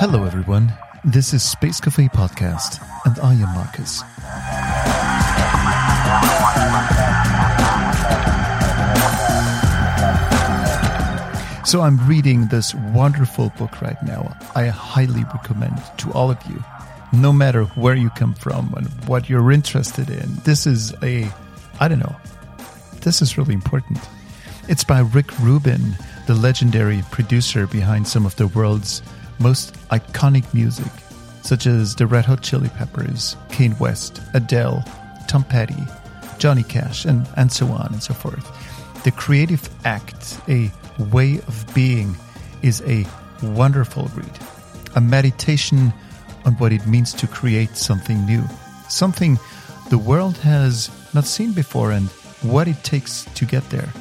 Hello, everyone. This is Space Cafe Podcast, and I am Marcus. So, I'm reading this wonderful book right now. I highly recommend to all of you, no matter where you come from and what you're interested in. This is a, I don't know, this is really important. It's by Rick Rubin, the legendary producer behind some of the world's most iconic music, such as the Red Hot Chili Peppers, Kanye West, Adele, Tom Petty, Johnny Cash, and, and so on and so forth. The creative act, a way of being, is a wonderful read, a meditation on what it means to create something new, something the world has not seen before, and what it takes to get there.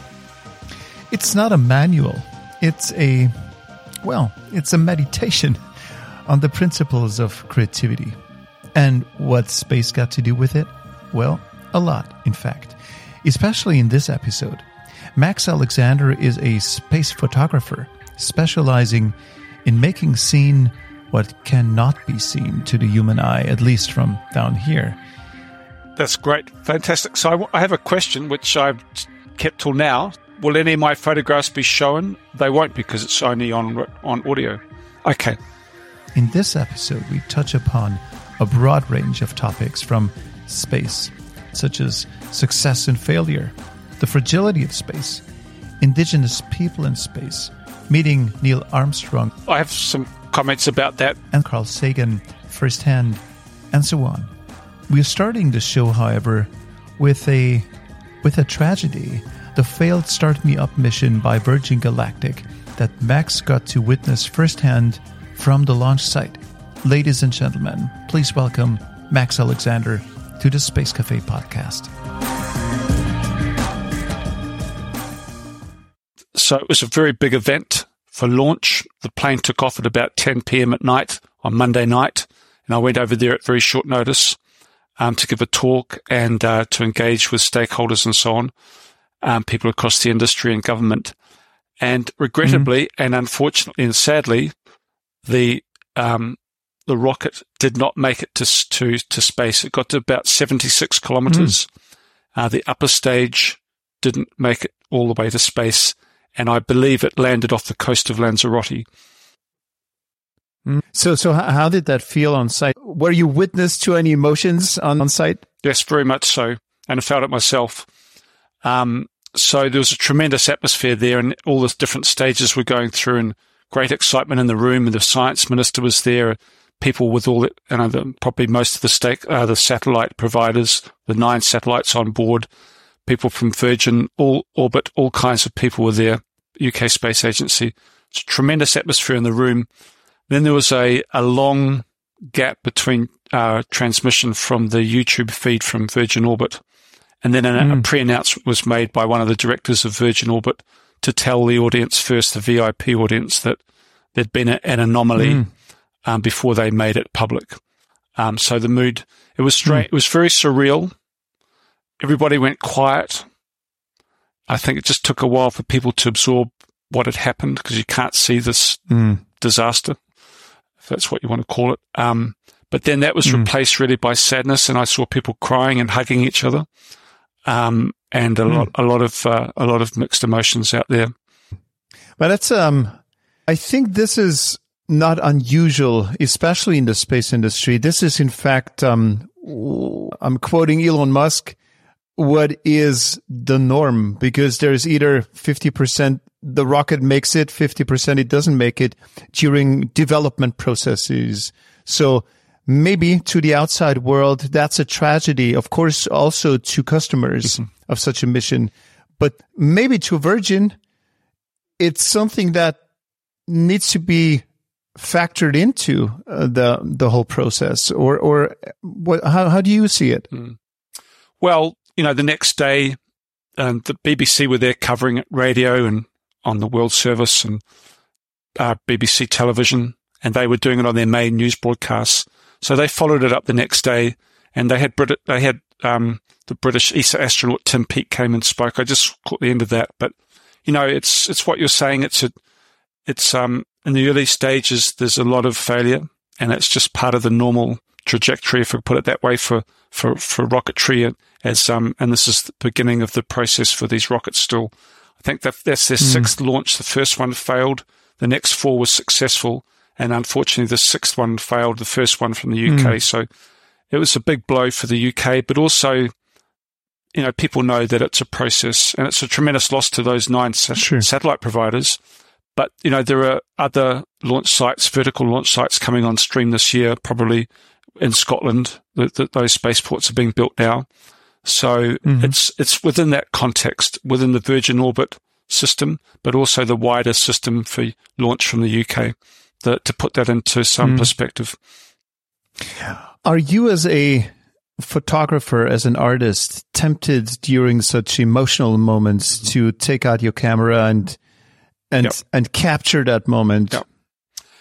It's not a manual, it's a, well, it's a meditation on the principles of creativity. And what's space got to do with it? Well, a lot, in fact, especially in this episode. Max Alexander is a space photographer specializing in making seen what cannot be seen to the human eye, at least from down here. That's great. Fantastic. So I have a question which I've kept till now. Will any of my photographs be shown? They won't because it's only on on audio. Okay. In this episode, we touch upon a broad range of topics from space, such as success and failure, the fragility of space, indigenous people in space, meeting Neil Armstrong. I have some comments about that. And Carl Sagan firsthand, and so on. We're starting the show, however, with a with a tragedy, the failed Start Me Up mission by Virgin Galactic that Max got to witness firsthand from the launch site. Ladies and gentlemen, please welcome Max Alexander to the Space Cafe podcast. So it was a very big event for launch. The plane took off at about 10 p.m. at night on Monday night, and I went over there at very short notice um, to give a talk and uh, to engage with stakeholders and so on, um, people across the industry and government. And regrettably mm-hmm. and unfortunately and sadly, the um, the rocket did not make it to to to space. It got to about seventy six kilometers. Mm. Uh, the upper stage didn't make it all the way to space, and I believe it landed off the coast of Lanzarote. Mm. So, so how did that feel on site? Were you witness to any emotions on, on site? Yes, very much so, and I felt it myself. Um, so there was a tremendous atmosphere there, and all the different stages were going through, and great excitement in the room. And the science minister was there. People with all, the, you know, the, probably most of the stake, uh, the satellite providers, the nine satellites on board, people from Virgin, all orbit, all kinds of people were there. UK Space Agency. Tremendous atmosphere in the room. Then there was a, a long gap between uh, transmission from the YouTube feed from Virgin Orbit. And then a, mm. a pre announcement was made by one of the directors of Virgin Orbit to tell the audience first, the VIP audience, that there'd been a, an anomaly mm. um, before they made it public. Um, so the mood, it was strange. Mm. It was very surreal. Everybody went quiet. I think it just took a while for people to absorb what had happened because you can't see this mm. disaster, if that's what you want to call it. Um, but then that was mm. replaced really by sadness, and I saw people crying and hugging each other, um, and a mm. lot, a lot of, uh, a lot of mixed emotions out there. But that's, um, I think this is not unusual, especially in the space industry. This is, in fact, um, I'm quoting Elon Musk what is the norm because there's either 50% the rocket makes it, 50% it doesn't make it during development processes. So maybe to the outside world, that's a tragedy. Of course, also to customers mm-hmm. of such a mission, but maybe to Virgin, it's something that needs to be factored into uh, the the whole process or or what how how do you see it mm. well you know, the next day, um, the BBC were there covering it, radio and on the World Service and uh, BBC television, and they were doing it on their main news broadcasts. So they followed it up the next day, and they had Brit- they had um, the British ESA astronaut Tim Peake came and spoke. I just caught the end of that, but you know, it's it's what you're saying. It's a, it's um in the early stages. There's a lot of failure, and it's just part of the normal trajectory, if we put it that way, for for for rocketry. As um, and this is the beginning of the process for these rockets. Still, I think that that's their mm. sixth launch. The first one failed. The next four was successful, and unfortunately, the sixth one failed. The first one from the UK. Mm. So it was a big blow for the UK, but also you know, people know that it's a process and it's a tremendous loss to those nine sa- satellite providers. But, you know, there are other launch sites, vertical launch sites coming on stream this year, probably in Scotland. That those spaceports are being built now. So mm-hmm. it's, it's within that context, within the Virgin Orbit system, but also the wider system for launch from the UK that, to put that into some mm. perspective. Are you as a photographer, as an artist, tempted during such emotional moments mm-hmm. to take out your camera and and yep. and capture that moment? Yep.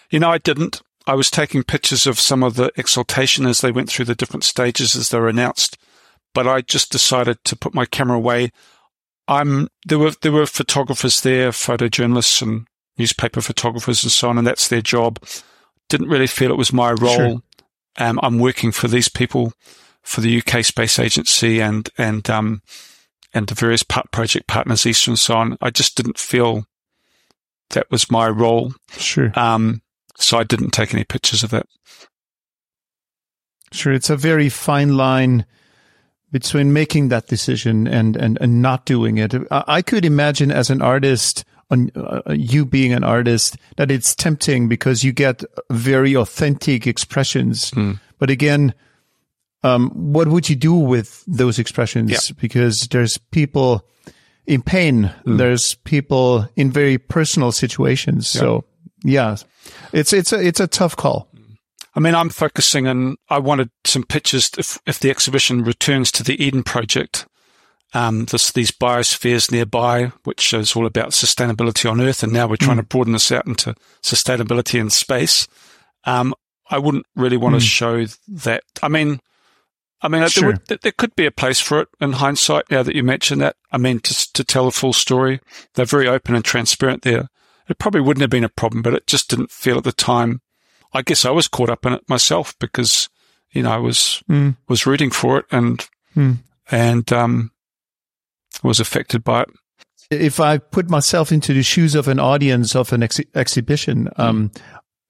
You know, I didn't. I was taking pictures of some of the exaltation as they went through the different stages as they were announced, but I just decided to put my camera away. I'm there were there were photographers there, photojournalists and newspaper photographers and so on, and that's their job. Didn't really feel it was my role. Sure. Um, I'm working for these people for the UK Space Agency and and um, and the various project partners, ESA and so on. I just didn't feel that was my role. Sure. Um, so I didn't take any pictures of it. Sure, it's a very fine line between making that decision and and, and not doing it. I, could imagine as an artist. On uh, you being an artist, that it's tempting because you get very authentic expressions. Mm. But again, um, what would you do with those expressions? Yeah. Because there's people in pain. Mm. There's people in very personal situations. Yeah. So yeah, it's, it's a, it's a tough call. I mean, I'm focusing on, I wanted some pictures if, if the exhibition returns to the Eden project, um, this, these biospheres nearby, which is all about sustainability on Earth. And now we're trying mm. to broaden this out into sustainability in space. Um, I wouldn't really want mm. to show that. I mean, I mean, sure. there, would, there, could be a place for it in hindsight. Now that you mention that, I mean, to, to tell a full story, they're very open and transparent there. It probably wouldn't have been a problem, but it just didn't feel at the time. I guess I was caught up in it myself because, you know, I was, mm. was rooting for it and, mm. and, um, was affected by it. If I put myself into the shoes of an audience of an ex- exhibition, um.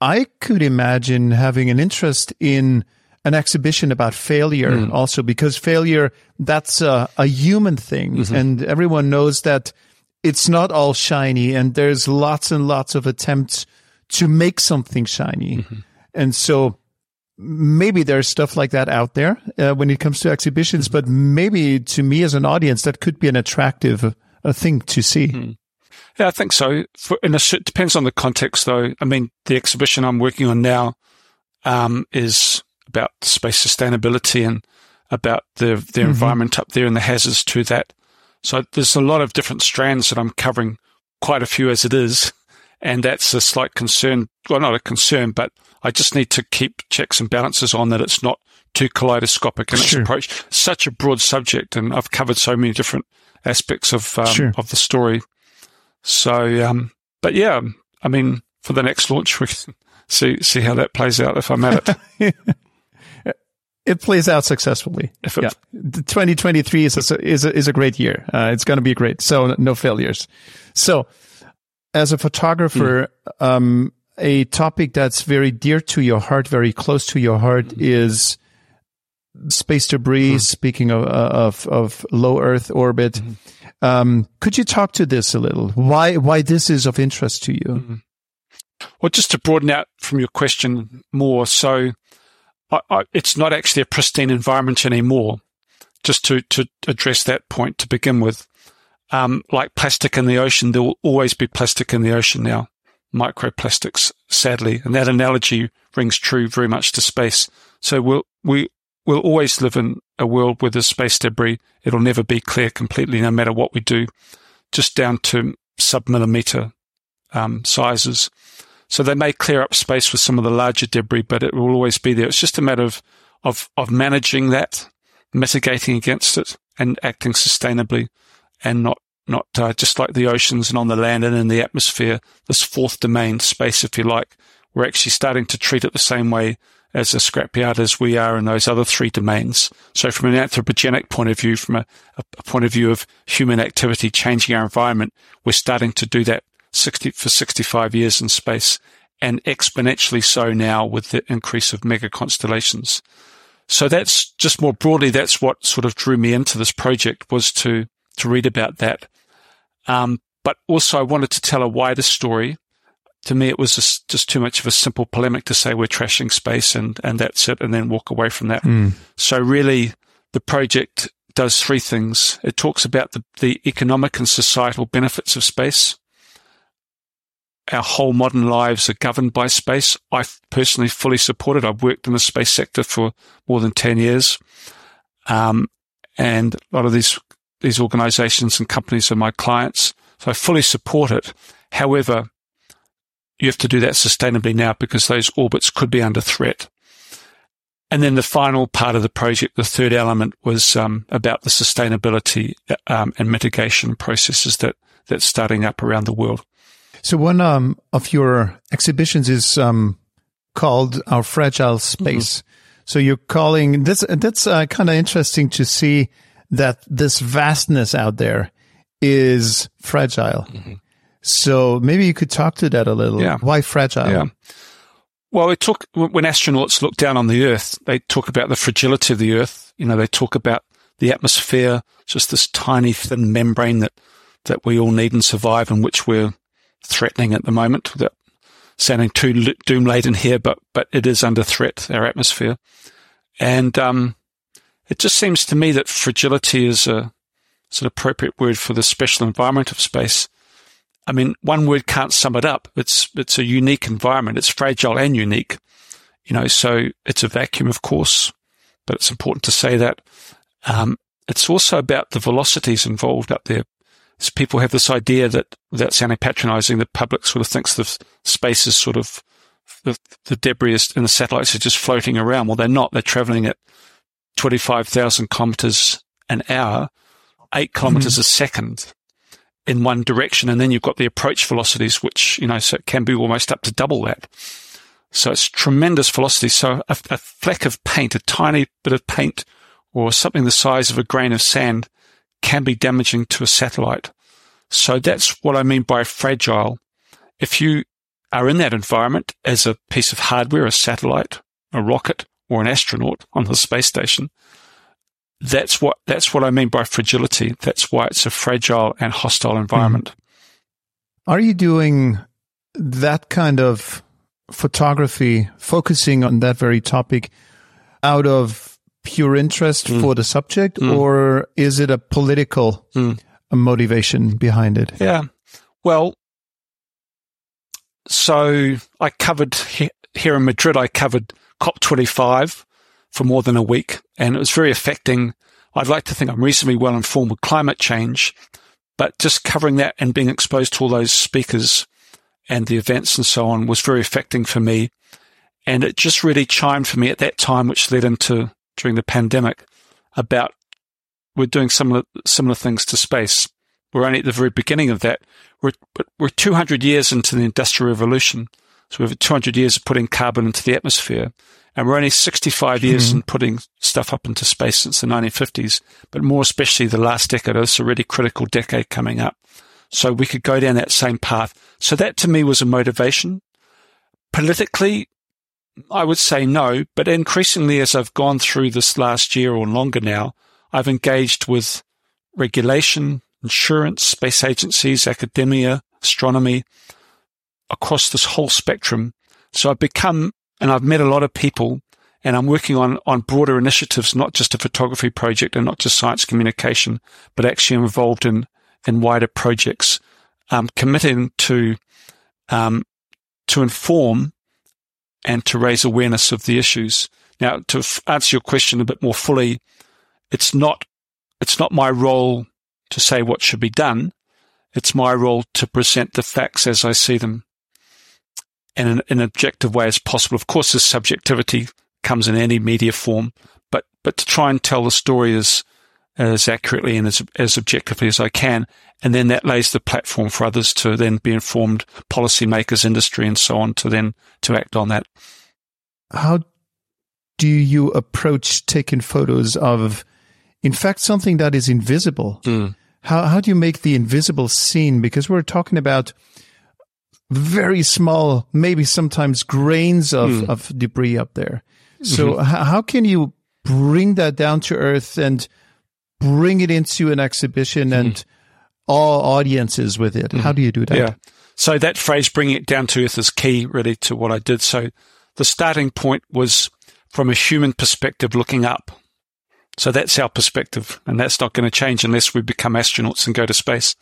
I could imagine having an interest in, an exhibition about failure mm. also because failure that's a, a human thing mm-hmm. and everyone knows that it's not all shiny and there's lots and lots of attempts to make something shiny mm-hmm. and so maybe there's stuff like that out there uh, when it comes to exhibitions but maybe to me as an audience that could be an attractive uh, thing to see mm-hmm. yeah i think so For, and it depends on the context though i mean the exhibition i'm working on now um, is about space sustainability and about the the mm-hmm. environment up there and the hazards to that. So there's a lot of different strands that I'm covering, quite a few as it is, and that's a slight concern. Well, not a concern, but I just need to keep checks and balances on that it's not too kaleidoscopic in sure. its approach. Such a broad subject, and I've covered so many different aspects of um, sure. of the story. So, um, but yeah, I mean, for the next launch, we can see see how that plays out if I'm at it. it plays out successfully. If yeah. 2023 is a, is a, is a great year. Uh, it's going to be great. So no failures. So as a photographer, mm. um, a topic that's very dear to your heart, very close to your heart mm. is space debris. Mm. Speaking of, of, of, low Earth orbit, mm-hmm. um, could you talk to this a little? Why, why this is of interest to you? Mm-hmm. Well, just to broaden out from your question more. So, I, I, it's not actually a pristine environment anymore. Just to, to address that point to begin with, um, like plastic in the ocean, there will always be plastic in the ocean now, microplastics, sadly, and that analogy rings true very much to space. So we'll, we will always live in a world where there's space debris. It'll never be clear completely, no matter what we do, just down to submillimeter um, sizes. So they may clear up space with some of the larger debris, but it will always be there. It's just a matter of, of, of managing that, mitigating against it and acting sustainably and not not uh, just like the oceans and on the land and in the atmosphere, this fourth domain space, if you like, we're actually starting to treat it the same way as a scrapyard as we are in those other three domains. So from an anthropogenic point of view, from a, a point of view of human activity changing our environment, we're starting to do that 60 for 65 years in space and exponentially so now with the increase of mega constellations. So that's just more broadly, that's what sort of drew me into this project was to, to read about that. Um, but also I wanted to tell a wider story to me, it was just, just, too much of a simple polemic to say we're trashing space and, and that's it, and then walk away from that. Mm. So really, the project does three things. It talks about the, the economic and societal benefits of space. Our whole modern lives are governed by space. I personally fully support it. I've worked in the space sector for more than 10 years. Um, and a lot of these, these organizations and companies are my clients. So I fully support it. However, you have to do that sustainably now because those orbits could be under threat. And then the final part of the project, the third element, was um, about the sustainability um, and mitigation processes that that's starting up around the world. So one um, of your exhibitions is um, called "Our Fragile Space." Mm-hmm. So you're calling this. That's uh, kind of interesting to see that this vastness out there is fragile. Mm-hmm. So maybe you could talk to that a little. Yeah. Why fragile? Yeah. Well, it took, when astronauts look down on the Earth, they talk about the fragility of the Earth. You know, they talk about the atmosphere, just this tiny thin membrane that, that we all need and survive and which we're threatening at the moment without sounding too doom laden here, but, but it is under threat, our atmosphere. And, um, it just seems to me that fragility is a, is an appropriate word for the special environment of space. I mean, one word can't sum it up. It's, it's a unique environment. It's fragile and unique, you know, so it's a vacuum, of course, but it's important to say that. Um, it's also about the velocities involved up there. People have this idea that, without sounding patronizing, the public sort of thinks the space is sort of the, the debris and the satellites are just floating around. Well, they're not. They're traveling at 25,000 kilometers an hour, eight kilometers mm-hmm. a second in one direction. And then you've got the approach velocities, which, you know, so it can be almost up to double that. So it's tremendous velocity. So a, a fleck of paint, a tiny bit of paint or something the size of a grain of sand can be damaging to a satellite. So that's what I mean by fragile. If you are in that environment as a piece of hardware, a satellite, a rocket, or an astronaut on the space station, that's what that's what I mean by fragility. That's why it's a fragile and hostile environment. Mm-hmm. Are you doing that kind of photography, focusing on that very topic, out of pure interest mm. for the subject, mm. or is it a political mm. motivation behind it? Yeah. Well, so I covered here in Madrid. I covered COP25 for more than a week, and it was very affecting. I'd like to think I'm reasonably well informed with climate change, but just covering that and being exposed to all those speakers and the events and so on was very affecting for me. And it just really chimed for me at that time, which led into during the pandemic about we're doing similar, similar things to space. We're only at the very beginning of that. We're, we're 200 years into the industrial revolution. So we have 200 years of putting carbon into the atmosphere. And we're only 65 years mm-hmm. in putting stuff up into space since the 1950s, but more especially the last decade. It's a really critical decade coming up. So we could go down that same path. So that to me was a motivation. Politically, I would say no, but increasingly as I've gone through this last year or longer now, I've engaged with regulation, insurance, space agencies, academia, astronomy, across this whole spectrum. So I've become and I've met a lot of people and I'm working on, on broader initiatives, not just a photography project and not just science communication, but actually involved in, in wider projects, um, committing to, um, to inform and to raise awareness of the issues. Now, to f- answer your question a bit more fully, it's not, it's not my role to say what should be done. It's my role to present the facts as I see them in an, an objective way as possible. Of course, this subjectivity comes in any media form, but, but to try and tell the story as, as accurately and as, as objectively as I can. And then that lays the platform for others to then be informed, policymakers, industry, and so on to then to act on that. How do you approach taking photos of, in fact, something that is invisible? Mm. How, how do you make the invisible seen? Because we're talking about very small, maybe sometimes grains of, mm. of debris up there. So mm-hmm. how can you bring that down to earth and bring it into an exhibition mm. and all audiences with it? Mm. How do you do that? Yeah. So that phrase, bringing it down to earth is key really to what I did. So the starting point was from a human perspective looking up. So that's our perspective, and that's not going to change unless we become astronauts and go to space.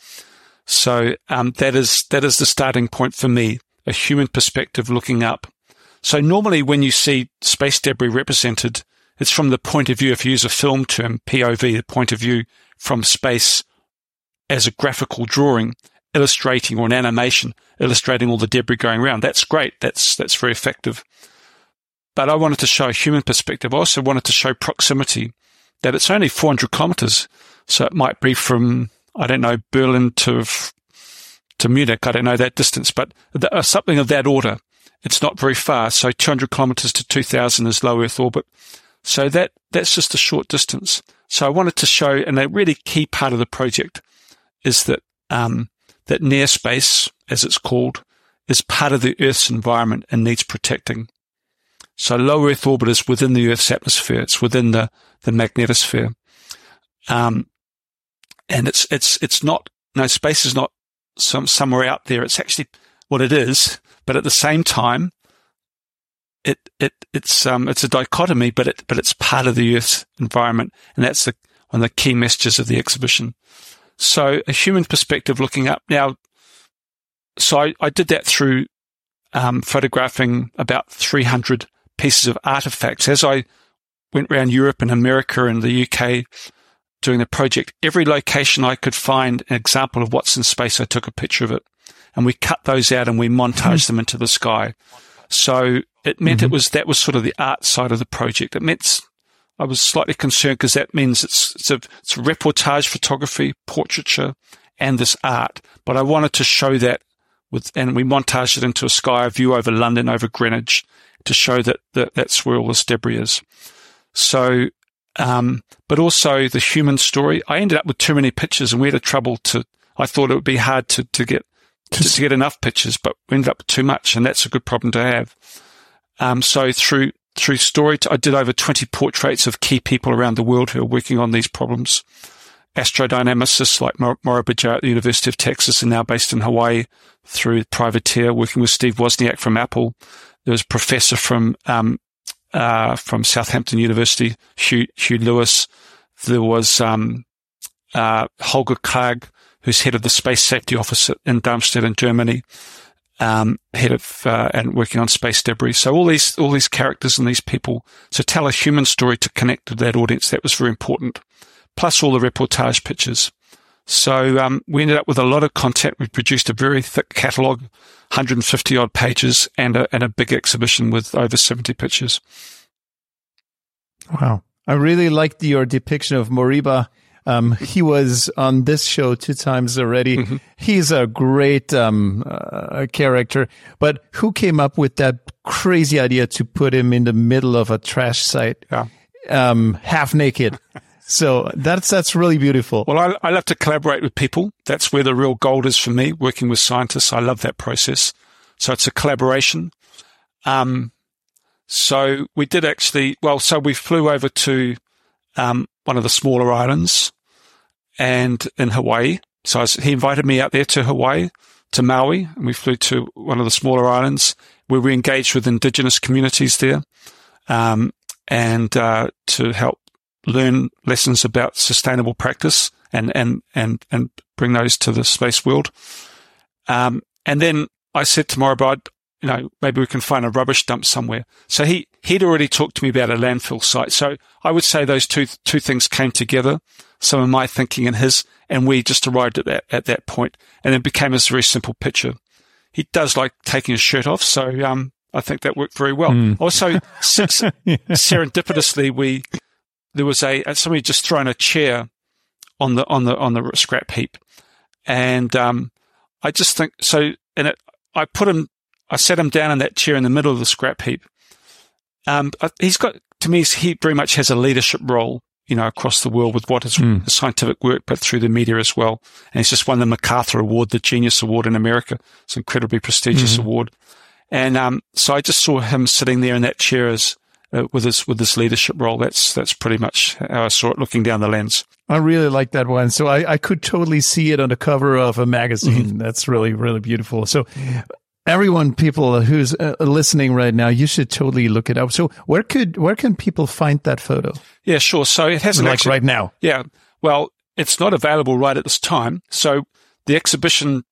So um, that is that is the starting point for me, a human perspective looking up. So normally, when you see space debris represented, it's from the point of view. If you use a film term, POV, the point of view from space, as a graphical drawing, illustrating or an animation, illustrating all the debris going around. That's great. That's that's very effective. But I wanted to show a human perspective. I also wanted to show proximity that it's only 400 kilometers. So it might be from, I don't know, Berlin to, to Munich. I don't know that distance, but uh, something of that order. It's not very far. So 200 kilometers to 2000 is low Earth orbit. So that, that's just a short distance. So I wanted to show, and a really key part of the project is that, um, that near space, as it's called, is part of the Earth's environment and needs protecting. So low Earth orbit is within the Earth's atmosphere. It's within the, the magnetosphere. Um, and it's, it's, it's not, no, space is not some, somewhere out there. It's actually what it is. But at the same time, it, it, it's, um, it's a dichotomy, but it, but it's part of the Earth's environment. And that's the, one of the key messages of the exhibition. So a human perspective looking up. Now, so I, I did that through, um, photographing about 300 pieces of artifacts. As I went around Europe and America and the UK doing the project, every location I could find an example of what's in space, I took a picture of it. And we cut those out and we montaged them into the sky. So it meant mm-hmm. it was, that was sort of the art side of the project. It meant I was slightly concerned because that means it's, it's a, it's a reportage photography, portraiture, and this art. But I wanted to show that with, and we montaged it into a sky view over London, over Greenwich, to show that, that that's where all this debris is. So, um, but also the human story. I ended up with too many pictures and we had a trouble to, I thought it would be hard to, to get, to, to get enough pictures, but we ended up with too much and that's a good problem to have. Um, so through, through story, I did over 20 portraits of key people around the world who are working on these problems. Astrodynamicists like Moriba Jah at the University of Texas and now based in Hawaii through Privateer, working with Steve Wozniak from Apple. There was a professor from um, uh, from Southampton University, Hugh, Hugh Lewis. There was um, uh, Holger Krag, who's head of the Space Safety Office in Darmstadt in Germany, um, head of uh, and working on space debris. So all these all these characters and these people to tell a human story to connect to that audience that was very important. Plus all the reportage pictures. So um, we ended up with a lot of content. We produced a very thick catalogue, 150 odd pages, and a, and a big exhibition with over 70 pictures. Wow. I really liked your depiction of Moriba. Um, he was on this show two times already. Mm-hmm. He's a great um, uh, character. But who came up with that crazy idea to put him in the middle of a trash site, yeah. um, half naked? So that's that's really beautiful. Well, I, I love to collaborate with people. That's where the real gold is for me. Working with scientists, I love that process. So it's a collaboration. Um, so we did actually. Well, so we flew over to um, one of the smaller islands, and in Hawaii. So was, he invited me out there to Hawaii, to Maui, and we flew to one of the smaller islands where we engaged with indigenous communities there, um, and uh, to help learn lessons about sustainable practice and, and, and, and bring those to the space world. Um, and then I said to Moriba, you know, maybe we can find a rubbish dump somewhere. So he, he'd already talked to me about a landfill site. So I would say those two, two things came together, some of my thinking and his, and we just arrived at that, at that point and it became a very simple picture. He does like taking his shirt off. So, um, I think that worked very well. Mm. Also, serendipitously, we, there was a somebody just thrown a chair on the on the on the scrap heap, and um, I just think so. And it, I put him, I sat him down in that chair in the middle of the scrap heap. Um, he's got to me, he very much has a leadership role, you know, across the world with what is mm. scientific work, but through the media as well. And he's just won the MacArthur Award, the Genius Award in America. It's an incredibly prestigious mm-hmm. award. And um, so I just saw him sitting there in that chair as uh, with this with this leadership role. That's that's pretty much how I saw it looking down the lens. I really like that one. So I, I could totally see it on the cover of a magazine. Mm-hmm. That's really really beautiful. So everyone, people who's uh, listening right now, you should totally look it up. So where could where can people find that photo? Yeah, sure. So it hasn't like actually, right now. Yeah. Well, it's not available right at this time. So the exhibition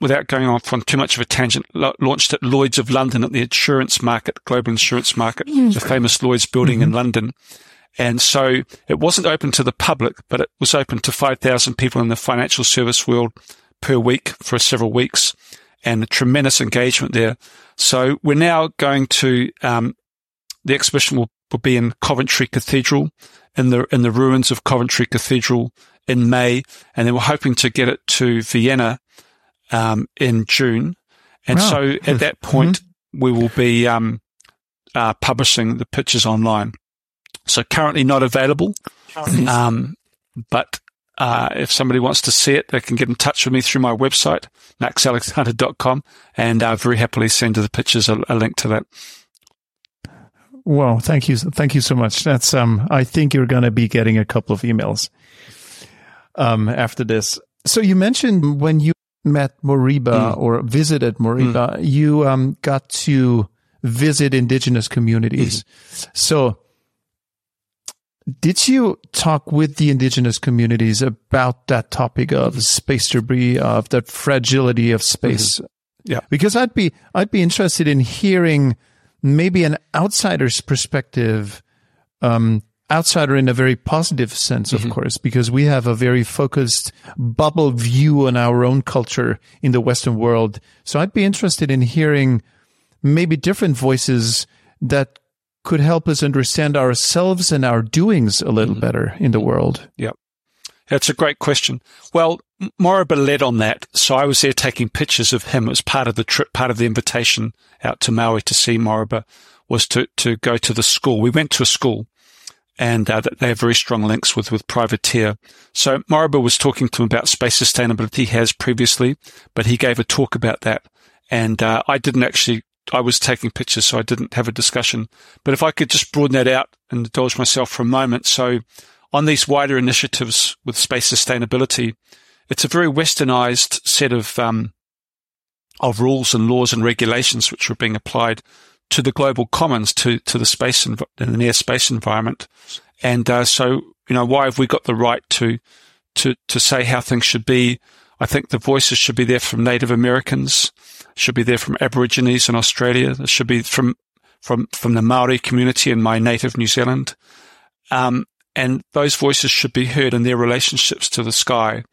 without going off on too much of a tangent, launched at Lloyd's of London at the insurance market, global insurance market, mm. the famous Lloyd's building mm-hmm. in London. And so it wasn't open to the public, but it was open to 5,000 people in the financial service world per week for several weeks and a tremendous engagement there. So we're now going to, um, the exhibition will, will be in Coventry Cathedral in the, in the ruins of Coventry Cathedral in May. And then we're hoping to get it to Vienna um, in June. And wow. so at that point, mm-hmm. we will be um, uh, publishing the pictures online. So currently not available. Um, but uh, if somebody wants to see it, they can get in touch with me through my website, maxalexander.com, and I'll very happily send to the pictures a, a link to that. Well, thank you, thank you so much. That's um, I think you're going to be getting a couple of emails um after this. So you mentioned when you met Moriba mm. or visited Moriba, mm. you um, got to visit indigenous communities. Mm. So, did you talk with the indigenous communities about that topic of space debris, of that fragility of space? Mm-hmm. Yeah, because I'd be I'd be interested in hearing maybe an outsider's perspective um, outsider in a very positive sense, of mm-hmm. course, because we have a very focused bubble view on our own culture in the Western world. So I'd be interested in hearing maybe different voices that could help us understand ourselves and our doings a little mm-hmm. better in the world. Yeah. That's a great question. Well, Moriba led on that. So I was there taking pictures of him. It was part of the trip, part of the invitation out to Maui to see Moriba was to, to go to the school. We went to a school and uh, they have very strong links with, with privateer. So Moriba was talking to him about space sustainability. He has previously, but he gave a talk about that. And uh, I didn't actually, I was taking pictures, so I didn't have a discussion. But if I could just broaden that out and indulge myself for a moment. So on these wider initiatives with space sustainability, it's a very westernized set of, um, of rules and laws and regulations which are being applied to the global commons, to, to the space and the near space environment. And, uh, so, you know, why have we got the right to, to, to say how things should be? I think the voices should be there from Native Americans, should be there from Aborigines in Australia, should be from, from, from the Maori community in my native New Zealand. Um, and those voices should be heard and their relationships to the sky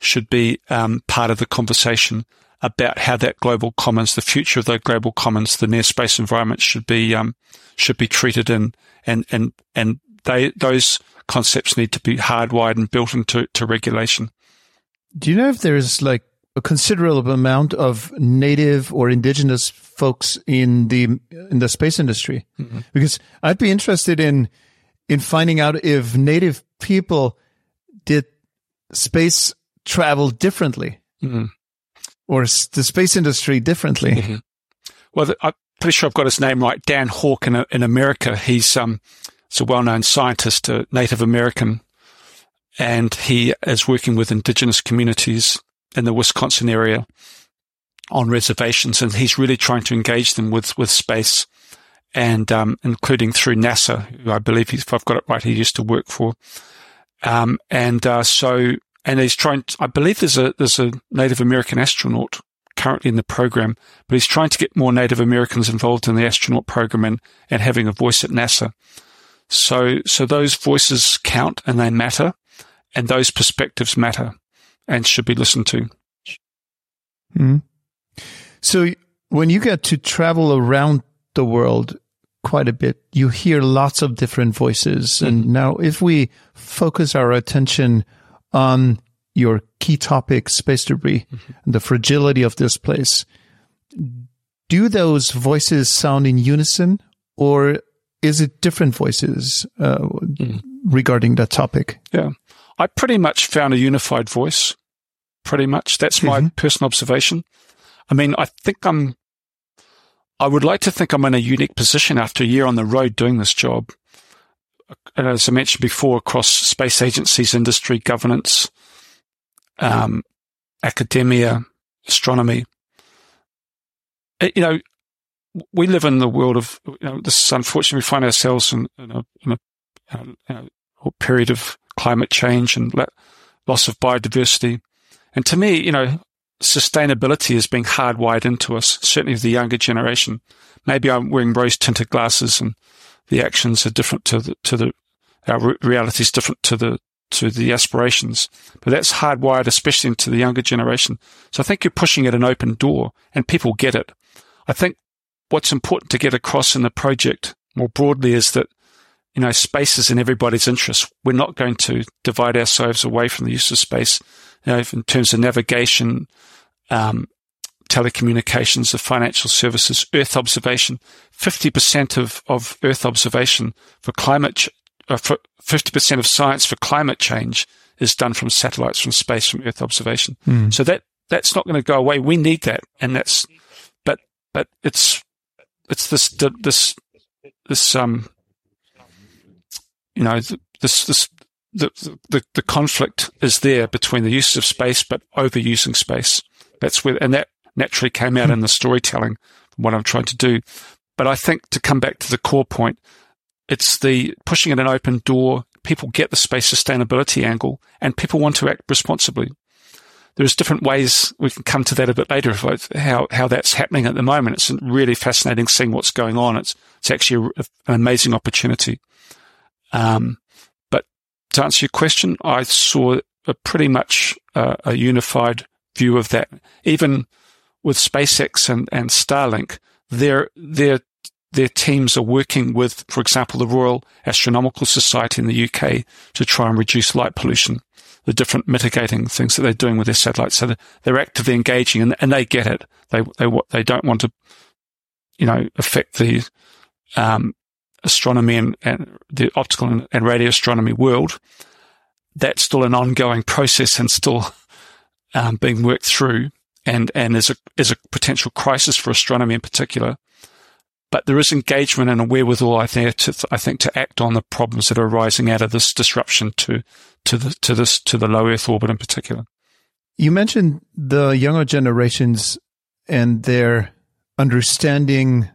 should be, um, part of the conversation about how that global commons, the future of the global commons, the near space environment should be um, should be treated in, and and and they those concepts need to be hardwired and built into to regulation. Do you know if there's like a considerable amount of native or indigenous folks in the in the space industry? Mm-hmm. Because I'd be interested in in finding out if native people did space travel differently. Mm-hmm or the space industry differently? Mm-hmm. Well, I'm pretty sure I've got his name right. Dan Hawk in, in America. He's um, he's a well-known scientist, a Native American, and he is working with indigenous communities in the Wisconsin area on reservations, and he's really trying to engage them with with space, and um, including through NASA, who I believe, if I've got it right, he used to work for. Um, and uh, so and he's trying. To, I believe there's a there's a Native American astronaut currently in the program, but he's trying to get more Native Americans involved in the astronaut program and, and having a voice at NASA. So so those voices count and they matter, and those perspectives matter and should be listened to. Hmm. So when you get to travel around the world quite a bit, you hear lots of different voices. Mm-hmm. And now if we focus our attention on your key topic, space debris, mm-hmm. and the fragility of this place. Do those voices sound in unison, or is it different voices uh, mm. regarding that topic? Yeah, I pretty much found a unified voice. Pretty much, that's my mm-hmm. personal observation. I mean, I think I'm. I would like to think I'm in a unique position after a year on the road doing this job. And as I mentioned before, across space agencies, industry, governance, um, academia, astronomy. Uh, you know, we live in the world of, you know, this unfortunately we find ourselves in, in, a, in a, a, a, period of climate change and loss of biodiversity. And to me, you know, sustainability is being hardwired into us, certainly the younger generation. Maybe I'm wearing rose tinted glasses and the actions are different to the, to the, our reality is different to the, to the aspirations. But that's hardwired, especially into the younger generation. So I think you're pushing at an open door and people get it. I think what's important to get across in the project more broadly is that, you know, space is in everybody's interest. We're not going to divide ourselves away from the use of space, you know, in terms of navigation, um, telecommunications, of financial services, Earth observation. 50% of, of Earth observation for climate, ch- uh, for 50% of science for climate change is done from satellites, from space, from Earth observation. Mm. So that, that's not going to go away. We need that. And that's, but, but it's, it's this, this, this, um, you know, this, this, the, the, the conflict is there between the use of space, but overusing space. That's where, and that naturally came out in the storytelling what I'm trying to do. But I think to come back to the core point, it's the pushing at an open door. People get the space sustainability angle and people want to act responsibly. There's different ways we can come to that a bit later of how, how that's happening at the moment. It's really fascinating seeing what's going on. It's, it's actually a, an amazing opportunity. Um, but to answer your question, I saw a pretty much uh, a unified view of that. Even with SpaceX and, and Starlink, their, their their teams are working with, for example, the Royal Astronomical Society in the UK to try and reduce light pollution, the different mitigating things that they're doing with their satellites. So they're actively engaging and, and they get it. They, they, they don't want to, you know, affect the, um, astronomy and, and the optical and, and radio astronomy world. That's still an ongoing process and still, um, being worked through and, and is a, is a potential crisis for astronomy in particular but there is engagement and a wherewithal, I think, to, I think, to act on the problems that are arising out of this disruption to, to the, to this, to the low Earth orbit in particular. You mentioned the younger generations and their understanding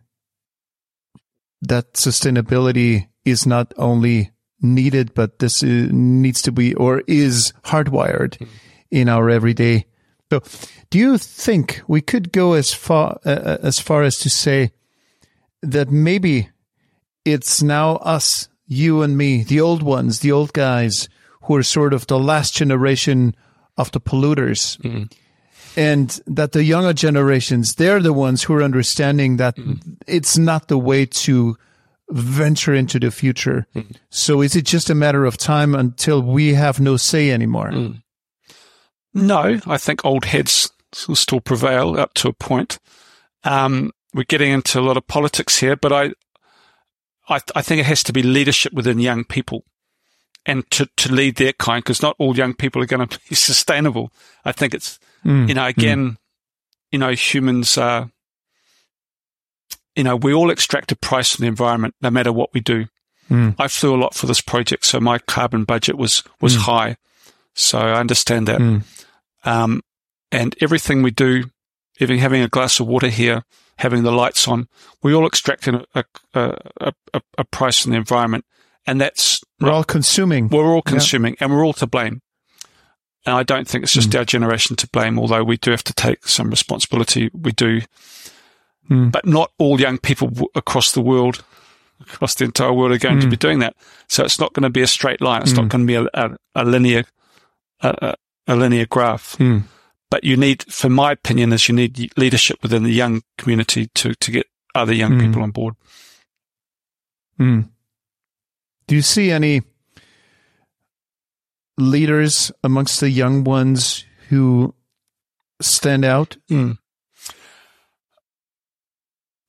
that sustainability is not only needed, but this is, needs to be or is hardwired mm. in our everyday. So, do you think we could go as far uh, as far as to say that maybe it's now us, you and me, the old ones, the old guys who are sort of the last generation of the polluters. Mm-hmm. And that the younger generations, they're the ones who are understanding that mm-hmm. it's not the way to venture into the future. Mm-hmm. So is it just a matter of time until we have no say anymore? Mm. No, I think old heads will still prevail up to a point. Um, we're getting into a lot of politics here, but I, I, I think it has to be leadership within young people and to, to lead their kind because not all young people are going to be sustainable. I think it's, mm, you know, again, mm. you know, humans are, you know, we all extract a price from the environment no matter what we do. Mm. I flew a lot for this project, so my carbon budget was, was mm. high. So I understand that. Um, and everything we do, even having a glass of water here, having the lights on. We all extract a, a, a, a price from the environment. And that's. We're all consuming. We're all consuming yeah. and we're all to blame. And I don't think it's just mm. our generation to blame, although we do have to take some responsibility. We do. Mm. But not all young people across the world, across the entire world are going mm. to be doing that. So it's not going to be a straight line. It's not hmm. going to be a, a linear, a, linear graph. Hmm. But you need, for my opinion, is you need leadership within the young community to, to get other young mm. people on board. Mm. Do you see any leaders amongst the young ones who stand out? Mm.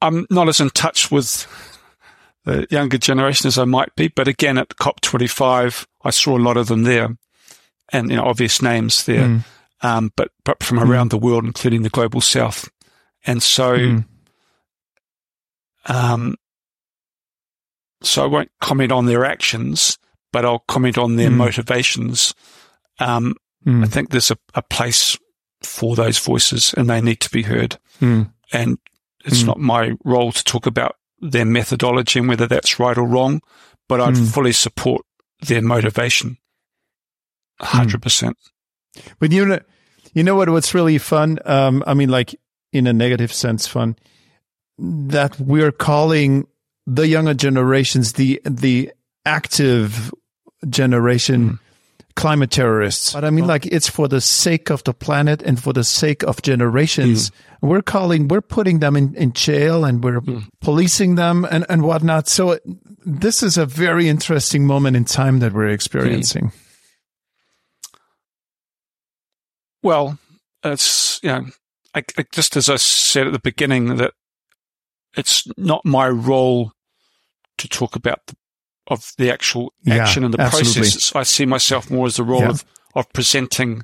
I'm not as in touch with the younger generation as I might be, but again, at COP25, I saw a lot of them there, and you know, obvious names there, mm. um, but but from hmm. around mm. the world, including the global south, and so, mm. um, so I won't comment on their actions, but I'll comment on their hmm. motivations. Um, hmm. I think there's a, a, place for those voices, and they need to be heard, and it's not my role to talk about their methodology and whether that's right or wrong, but I'd mm. fully support their motivation. Hundred mm. percent. But you know, you know what? What's really fun? Um, I mean, like in a negative sense, fun that we're calling the younger generations the the active generation. Mm climate terrorists. But I mean, like, it's for the sake of the planet and for the sake of generations. Mm. We're calling, we're putting them in, in jail and we're mm. policing them and, and whatnot. So this is a very interesting moment in time that we're experiencing. Well, it's, you know, I, I, just as I said at the beginning, that it's not my role to talk about the of the actual action yeah, and the absolutely. process. I see myself more as the role yeah. of, of presenting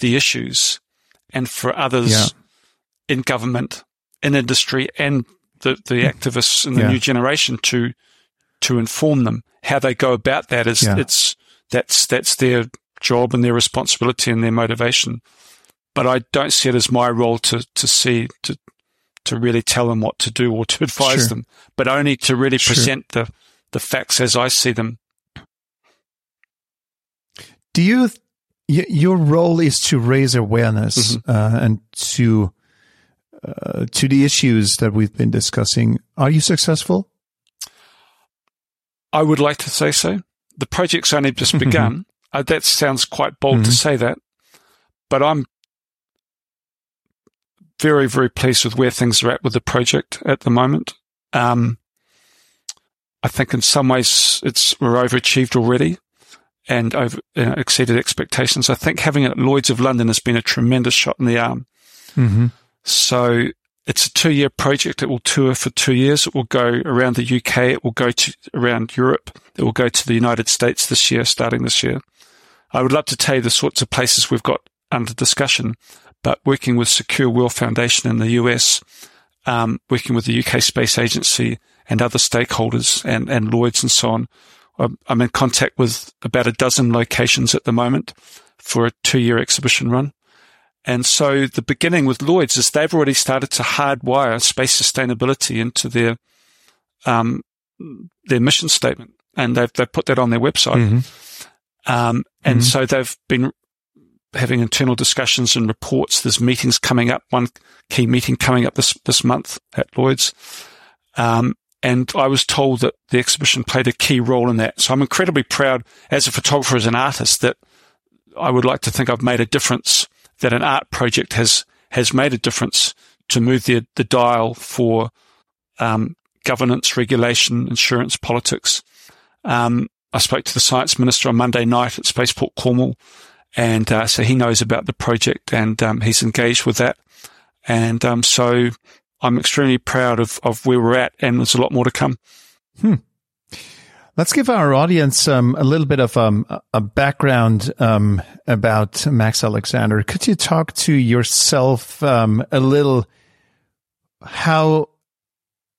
the issues and for others yeah. in government, in industry and the, the hmm. activists in the new generation to, to inform them how they go about that is it's, that's, that's their job and their responsibility and their motivation. But I don't see it as my role to, to see, to, to really tell them what to do or to advise sure. them, but only to really sure. present the, the facts as I see them. Do you, your role is to raise awareness mm-hmm. uh, and to, uh, to the issues that we've been discussing. Are you successful? I would like to say so. The project's only just begun. Uh, that sounds quite bold mm-hmm. to say that, but I'm very, very pleased with where things are at with the project at the moment. Um, I think in some ways it's we're overachieved already and over know, exceeded expectations. I think having it at Lloyd's of London has been a tremendous shot in the arm. Mm-hmm. So it's a two year project. It will tour for two years. It will go around the UK. It will go to around Europe. It will go to the United States this year, starting this year. I would love to tell you the sorts of places we've got under discussion, but working with Secure World Foundation in the US, um, working with the UK Space Agency, and other stakeholders and, and Lloyds and so on. I'm in contact with about a dozen locations at the moment for a two year exhibition run. And so the beginning with Lloyds is they've already started to hardwire space sustainability into their, um, their mission statement and they've, they've put that on their website. Mm-hmm. Um, and mm-hmm. so they've been having internal discussions and reports. There's meetings coming up, one key meeting coming up this, this month at Lloyds. Um, and I was told that the exhibition played a key role in that. So I'm incredibly proud as a photographer, as an artist, that I would like to think I've made a difference, that an art project has, has made a difference to move the, the dial for, um, governance, regulation, insurance, politics. Um, I spoke to the science minister on Monday night at Spaceport Cornwall. And, uh, so he knows about the project and, um, he's engaged with that. And, um, so I'm extremely proud of, of where we're at, and there's a lot more to come. Hmm. Let's give our audience um, a little bit of um, a background um, about Max Alexander. Could you talk to yourself um, a little? How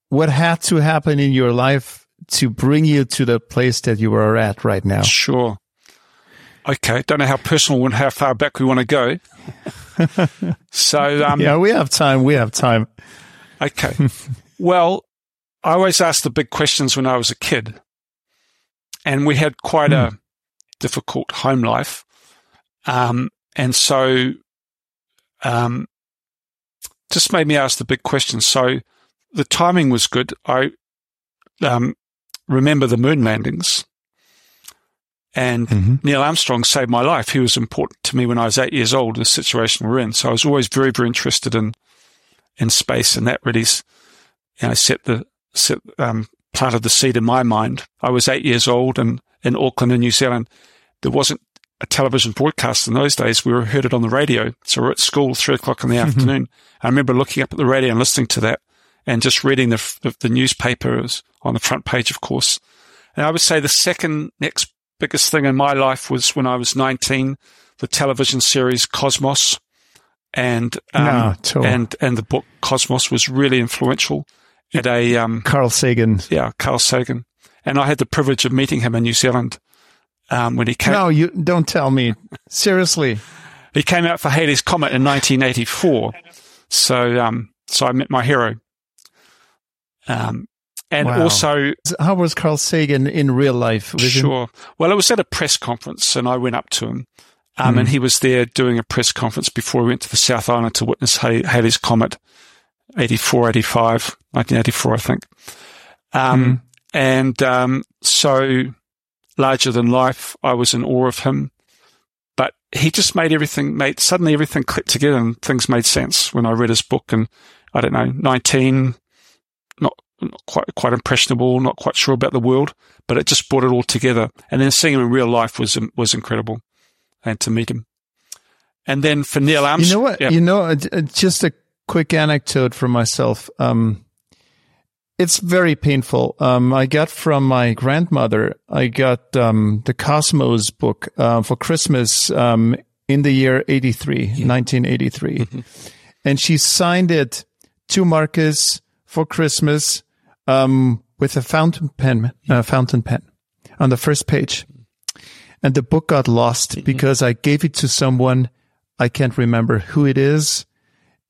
what had to happen in your life to bring you to the place that you are at right now? Sure. Okay. Don't know how personal and how far back we want to go. so um, yeah, we have time. We have time. Okay. well, I always asked the big questions when I was a kid. And we had quite mm. a hmm. difficult home life. Um, and so, um, just made me ask the big questions. So the timing was good. I, um, remember the moon landings and mm-hmm. Neil Armstrong saved my life. He was important to me when I was eight years old, the situation we're in. So I was always very, very interested in in space, and that really, you know, set the set, um, planted the seed in my mind. I was eight years old, and in Auckland, in New Zealand, there wasn't a television broadcast in those days. We were heard it on the radio. So we're at school three o'clock in the afternoon. I remember looking up at the radio and listening to that and just reading the, the, the newspapers on the front page, of course. And I would say the second next biggest thing in my life was when I was 19, the television series Cosmos and, um, No, and, and the book Cosmos was really influential at a, um, Carl Sagan. yeah, Carl Sagan. And I had the privilege of meeting him in New Zealand, um, when he came, No, you don't tell me. Seriously. he came out for Halley's Comet in 1984. So, um, so I met my hero. Um, and Wow. also, How was Carl Sagan in real life? Was sure. Well, it was at a press conference and I went up to him. Um, and he was there doing a press conference before we went to the South Island to witness Halley, Halley's Comet 84, 85, 1984, I think. Um, and, um, so larger than life, I was in awe of him, but he just made everything, made, suddenly everything clicked together and things made sense when I read his book and I don't know, 19, not, not quite, quite impressionable, not quite sure about the world, but it just brought it all together. And then seeing him in real life was, was incredible and to meet him. And then for Neil Armstrong. You know what? Yeah. You know, uh, uh, just a quick anecdote for myself. Um, it's very painful. Um, I got from my grandmother, I got um, the Cosmos book uh, for Christmas um, in the year 83, 1983. Mm-hmm. And she signed it to Marcus for Christmas um, with a fountain pen, uh, fountain pen on the first page. And the book got lost Mm-hmm. because I gave it to someone. I can't remember who it is.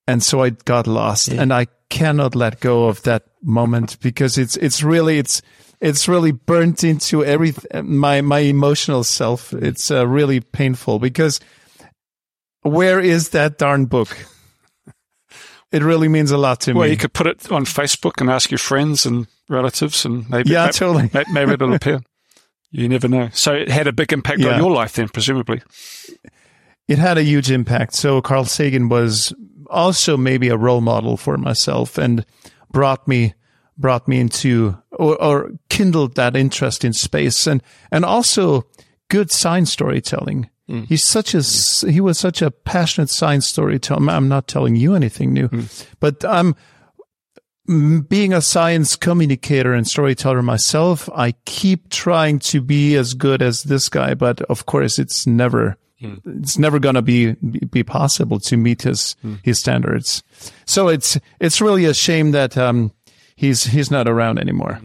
And so I got lost and I cannot let go of that moment because it's, it's really, it's, it's really burnt into every, my, my emotional self. It's uh, really painful because where is that darn book? It really means a lot to Well, me. Well, you could put it on Facebook and ask your friends and relatives, and maybe Yeah, may- totally. may- maybe it'll appear. You never know. So it had a big impact Yeah. on your life, then, presumably. it had a huge impact. So Carl Sagan was also maybe a role model for myself and brought me brought me into or, or kindled that interest in space and and also good science storytelling. He's such a he was such a passionate science storyteller. I'm not telling you anything new, but I'm mm, being a science communicator and storyteller myself. I keep trying to be as good as this guy, but of course, it's never it's never going to be be possible to meet his his standards. So it's it's really a shame that um he's he's not around anymore.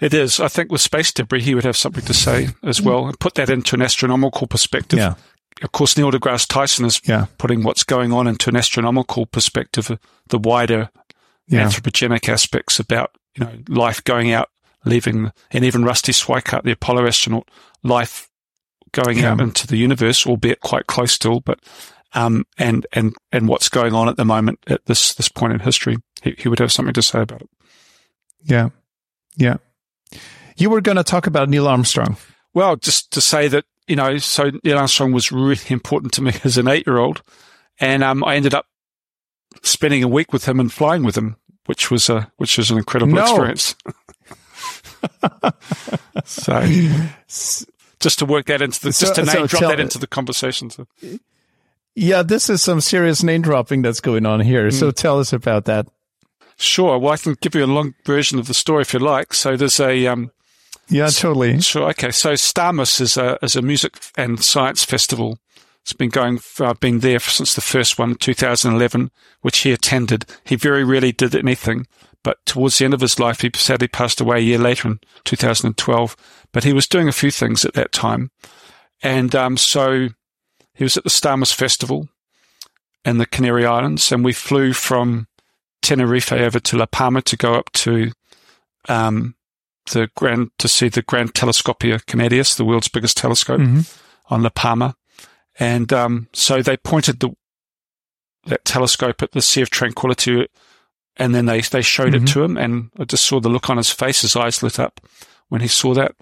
It is. I think with space debris, he would have something to say as well, and put that into an astronomical perspective. Yeah. Of course, Neil deGrasse Tyson is Yeah. putting what's going on into an astronomical perspective, the wider Yeah. anthropogenic aspects about you know life going out, leaving, and even Rusty Schweickart, the Apollo astronaut, life going Yeah. out into the universe, albeit quite close still, but um, and and and what's going on at the moment at this this point in history, he, he would have something to say about it. Yeah. Yeah. You were going to talk about Neil Armstrong. Well, just to say that you know, so Neil Armstrong was really important to me as an eight-year-old, and um, I ended up spending a week with him and flying with him, which was a which was an incredible No. experience. so, just to work that into the So- just to so name drop tell- that into the conversation. So, Yeah, this is some serious name dropping that's going on here. So tell us about that. sure, well, I can give you a long version of the story if you like. So, there's a um, Yeah, totally. Sure. Okay. So Starmus is a is a music and science festival. It's been going. Uh, been there since the first one, in 2011, which he attended. He very rarely did anything, but towards the end of his life, he sadly passed away a year later in 2012. But he was doing a few things at that time, and um, so he was at the Starmus Festival in the Canary Islands, and we flew from Tenerife over to La Palma to go up to um, the grand to see the Grand Telescopio Canarias, the world's biggest telescope Mhm. on La Palma, and um, so they pointed the that telescope at the Sea of Tranquility, and then they they showed Mhm. it to him, and I just saw the look on his face, his eyes lit up when he saw that,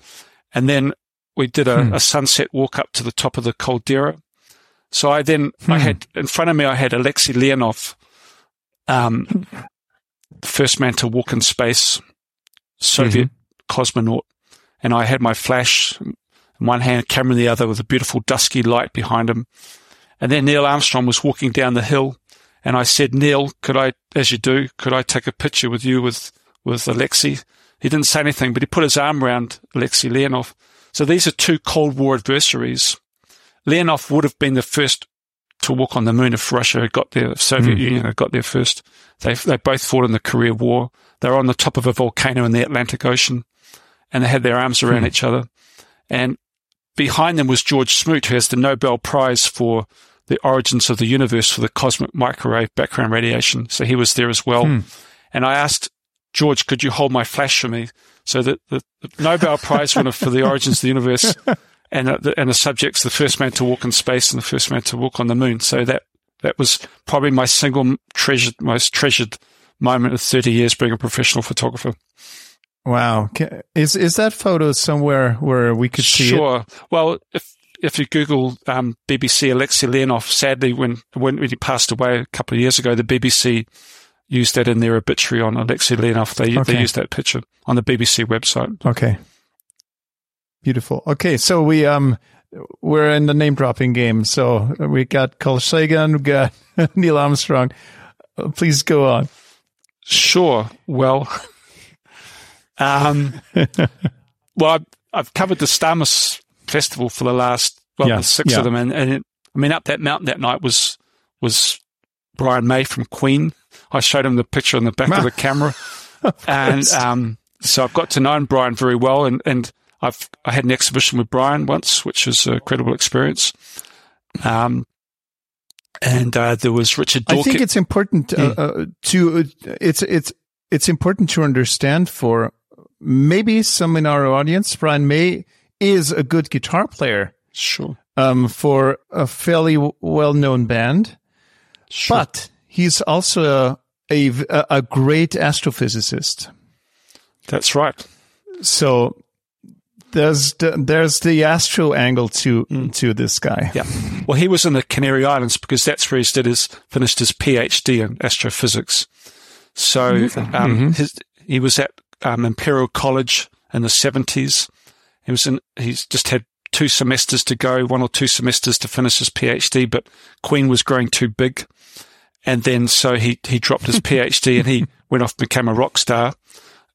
and then we did a, Hmm. a sunset walk up to the top of the caldera. So I then I Hmm. had in front of me I had Alexei Leonov, um, the first man to walk in space, Soviet cosmonaut, and I had my flash in one hand, camera in the other, with a beautiful dusky light behind him. And then Neil Armstrong was walking down the hill, and I said, Neil, could I, as you do, could I take a picture with you with with Alexei? He didn't say anything, but he put his arm around Alexei Leonov. So these are two Cold War adversaries. Leonov would have been the first to walk on the moon if Russia had got there, if Soviet mm. Union had got there first. They they both fought in the Korea War. They were on the top of a volcano in the Atlantic Ocean, and they had their arms around mm. each other. And behind them was George Smoot, who has the Nobel Prize for the origins of the universe for the cosmic microwave background radiation. So he was there as well. Mm. And I asked George, could you hold my flash for me? So that the, the Nobel Prize winner for the origins of the universe and uh, the, and the subject's the first man to walk in space and the first man to walk on the moon. So that that was probably my single treasured, most treasured moment of 30 years being a professional photographer. Wow. Is is that photo somewhere where we could see sure. it? Sure. Well, if if you Google um, BBC Alexei Leonov, sadly, when, when he passed away a couple of years ago, the BBC used that in their obituary on Alexei Leonov. They, okay. they used that picture on the BBC website. Okay. Beautiful. Okay, so we um we're in the name dropping game. So we got Carl Sagan, we got Neil Armstrong. Uh, please go on. Sure. Well, um, well, I've, I've, covered the Starmus Festival for the last well, yeah, six yeah. of them, and, and it, I mean, up that mountain that night was was Brian May from Queen. I showed him the picture on the back of the camera, and um, so I've got to know Brian very well, and and I've I had an exhibition with Brian once, which was a credible experience. Um, and uh, there was Richard. Dawkins. I think it's important uh, uh, to uh, it's it's it's important to understand for maybe some in our audience. Brian May is a good guitar player. Sure. Um, for a fairly well known band, sure. but he's also a, a a great astrophysicist. That's right. So there's the, there's the astro angle to mm. to this guy. Yeah. Well, he was in the Canary Islands because that's where he did his finished his PhD in astrophysics. So mm-hmm. um, mm-hmm. his, he was at um, Imperial College in the seventies. He was in. He's just had two semesters to go, one or two semesters to finish his PhD, but Queen was growing too big. And then so he, he dropped his PhD and he went off and became a rock star.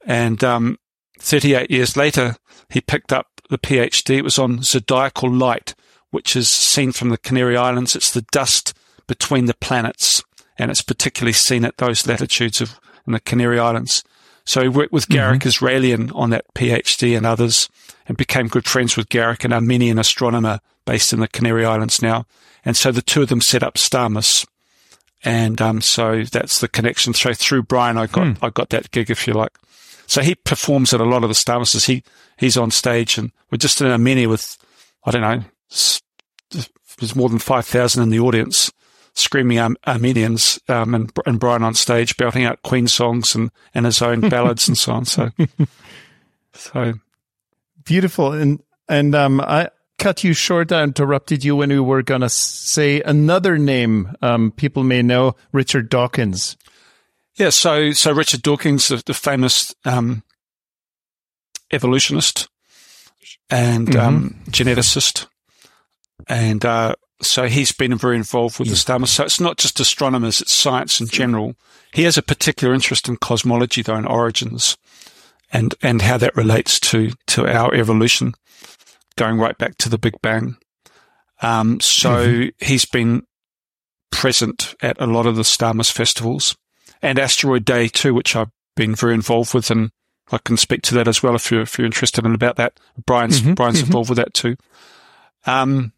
And, um, 38 years later, he picked up the PhD. It was on zodiacal light, which is seen from the Canary Islands. It's the dust between the planets, and it's particularly seen at those latitudes of in the Canary Islands. So he worked with Garik mm-hmm. Israelian on that PhD and others, and became good friends with Garik, an Armenian astronomer based in the Canary Islands now. And so the two of them set up Starmus. And um, so that's the connection. So through Brian, I got hmm. I got that gig, if you like. So he performs at a lot of the Starmuses. He, he's on stage and we're just in Armenia with, I don't know, there's more than 5,000 in the audience screaming Ar- Armenians, um, and, and Brian on stage belting out Queen songs and, and his own ballads and so on. So, so beautiful. And, and, um, I, cut you short. I interrupted you when we were going to say another name um, people may know, Richard Dawkins. Yeah, so so Richard Dawkins, the, the famous um, evolutionist and mm-hmm. um, geneticist, and uh, so he's been very involved with yeah. the stars. So it's not just astronomers; it's science in general. He has a particular interest in cosmology, though, and origins, and and how that relates to to our evolution, going right back to the Big Bang. Um, so mm-hmm. he's been present at a lot of the Starmus festivals and Asteroid Day too, which I've been very involved with, and I can speak to that as well if you're if you're interested in about that. Brian's mm-hmm, Brian's mm-hmm. involved with that too. Um,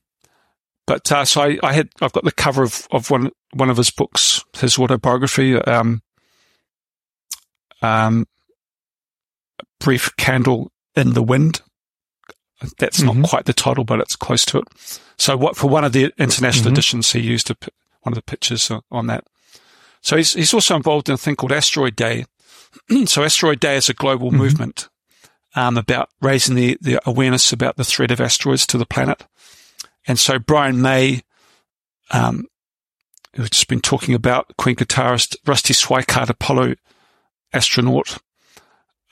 but uh, so I, I had I've got the cover of, of one one of his books, his autobiography, um, um, brief candle in the wind. That's mm-hmm. not quite the title, but it's close to it. So what for one of the international mm-hmm. editions, he used a, one of the pictures on that. So he's, he's also involved in a thing called Asteroid Day. so Asteroid Day is a global mm-hmm. movement um, about raising the, the awareness about the threat of asteroids to the planet. And so Brian May, um, who's just been talking about Queen guitarist Rusty Schweickart, Apollo astronaut.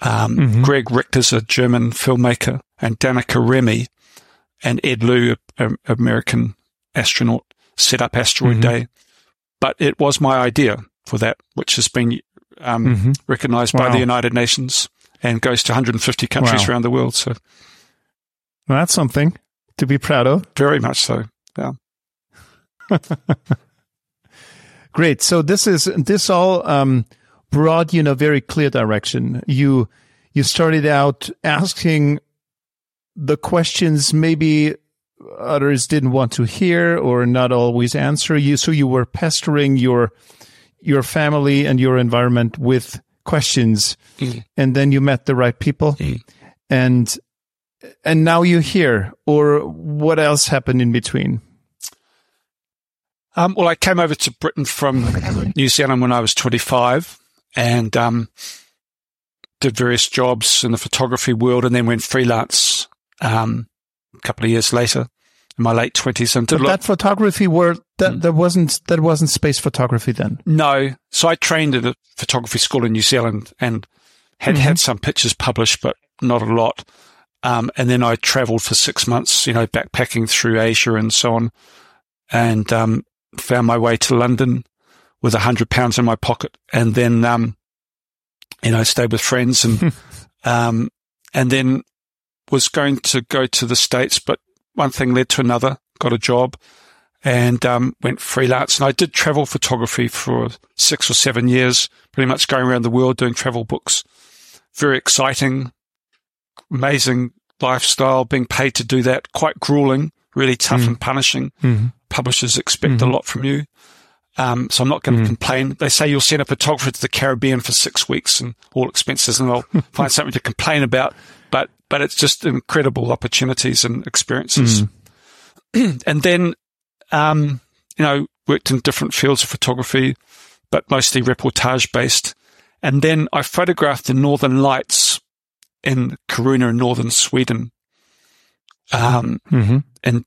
Um, mm-hmm. Grig Richters a German filmmaker and Danica Remy and Ed Lu, an American astronaut, set up Asteroid Mhm. Day. But it was my idea for that, which has been um, Mhm. recognized by the United Nations and goes to 150 countries Wow. around the world. So Well, that's something to be proud of. very much so. Yeah. Great. So this is this all um, brought you in a very clear direction. You you started out asking the questions maybe others didn't want to hear or not always answer you. So you were pestering your your family and your environment with questions, Mm. and then you met the right people, Mm. and and now you're here. Or what else happened in between? Um, well, I came over to Britain from New Zealand when I was 25 and um, did various jobs in the photography world and then went freelance um, a couple of years later in my late 20s. And But that photography world that Mm. that wasn't that wasn't space photography then. No. So I trained at a photography school in New Zealand and had Mhm. had some pictures published, but not a lot. Um, and then I traveled for six months, you know, backpacking through Asia and so on, and um, found my way to London with a hundred pounds in my pocket, and then um, you know stayed with friends and um, and then was going to go to the states, but one thing led to another. Got a job and um, went freelance. And I did travel photography for six or seven years, pretty much going around the world doing travel books. Very exciting, amazing lifestyle, being paid to do that. Quite grueling, really tough Mm. and punishing. Mm-hmm. Publishers expect Mhm. a lot from you. Um, so I'm not going to Mm. complain. They say you'll send a photographer to the Caribbean for six weeks and all expenses, and I'll find something to complain about. But but it's just incredible opportunities and experiences. and then, um, you know, worked in different fields of photography, but mostly reportage based. And then I photographed the Northern Lights in Kiruna in northern Sweden. Um, Mm-hmm.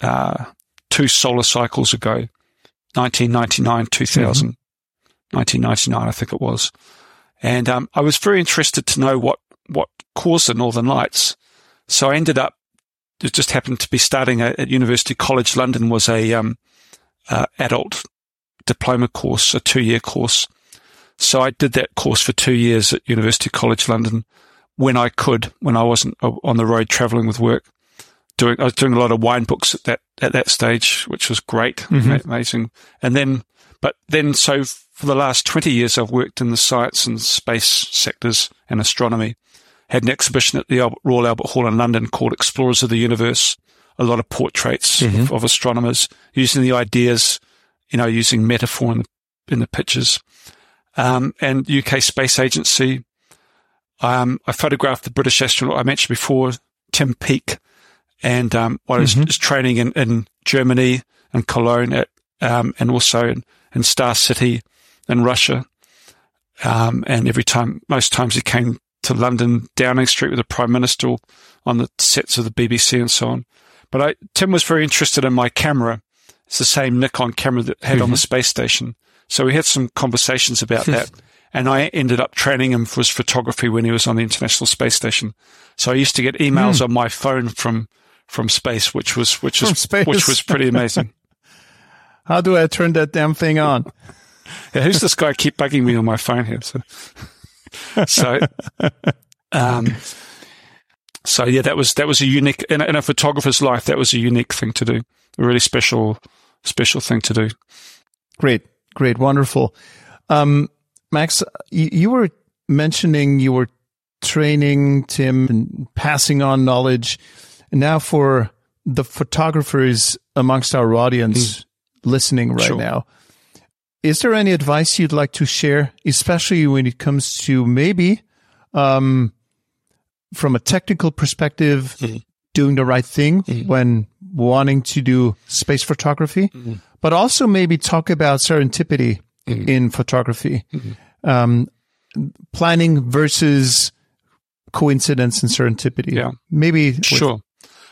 uh, two solar cycles ago, 1999, 2000, 1999, I think it was. And um, I was very interested to know what, what caused the Northern Lights. So I ended up, it just happened to be starting at, at University College London was a um, uh, adult diploma course, a two year course. So I did that course for two years at University College London when I could, when I wasn't uh, on the road traveling with work doing, I was doing a lot of wine books at that, at that stage, which was great, Mhm. amazing. And then, but then, so for the last 20 years, I've worked in the science and space sectors and astronomy. Had an exhibition at the Albert, Royal Albert Hall in London called Explorers of the Universe. A lot of portraits Mhm. of, of astronomers using the ideas, you know, using metaphor in the, in the pictures. Um, and UK Space Agency. Um, I photographed the British astronaut I mentioned before, Tim Peake, and um, while Mhm. he was training in, in Germany and Cologne, at, um, and also in, in Star City in Russia. Um, and every time, most times he came to London, Downing Street with the Prime Minister on the sets of the BBC and so on. But I, Tim was very interested in my camera. It's the same Nikon camera that had on the space station. So we had some conversations about that. And I ended up training him for his photography when he was on the International Space Station. So I used to get emails on my phone from, from space, which was, which was, which was pretty amazing. How do I turn that damn thing on? Yeah, who's this guy keep bugging me on my phone here? So, so, um, so yeah, that was, that was a unique, in a, in a photographer's life, that was a unique thing to do. A really special, special thing to do. Great, great, wonderful. Um, Max, you, you were mentioning you were training Tim and passing on knowledge. And now for the photographers amongst our audience listening right Sure. now, is there any advice you'd like to share, especially when it comes to maybe um, from a technical perspective, Mhm. doing the right thing Mhm. when wanting to do space photography, Mhm. but also maybe talk about serendipity Mhm. in photography, Mhm. um, planning versus coincidence and serendipity. Yeah. maybe with- Sure.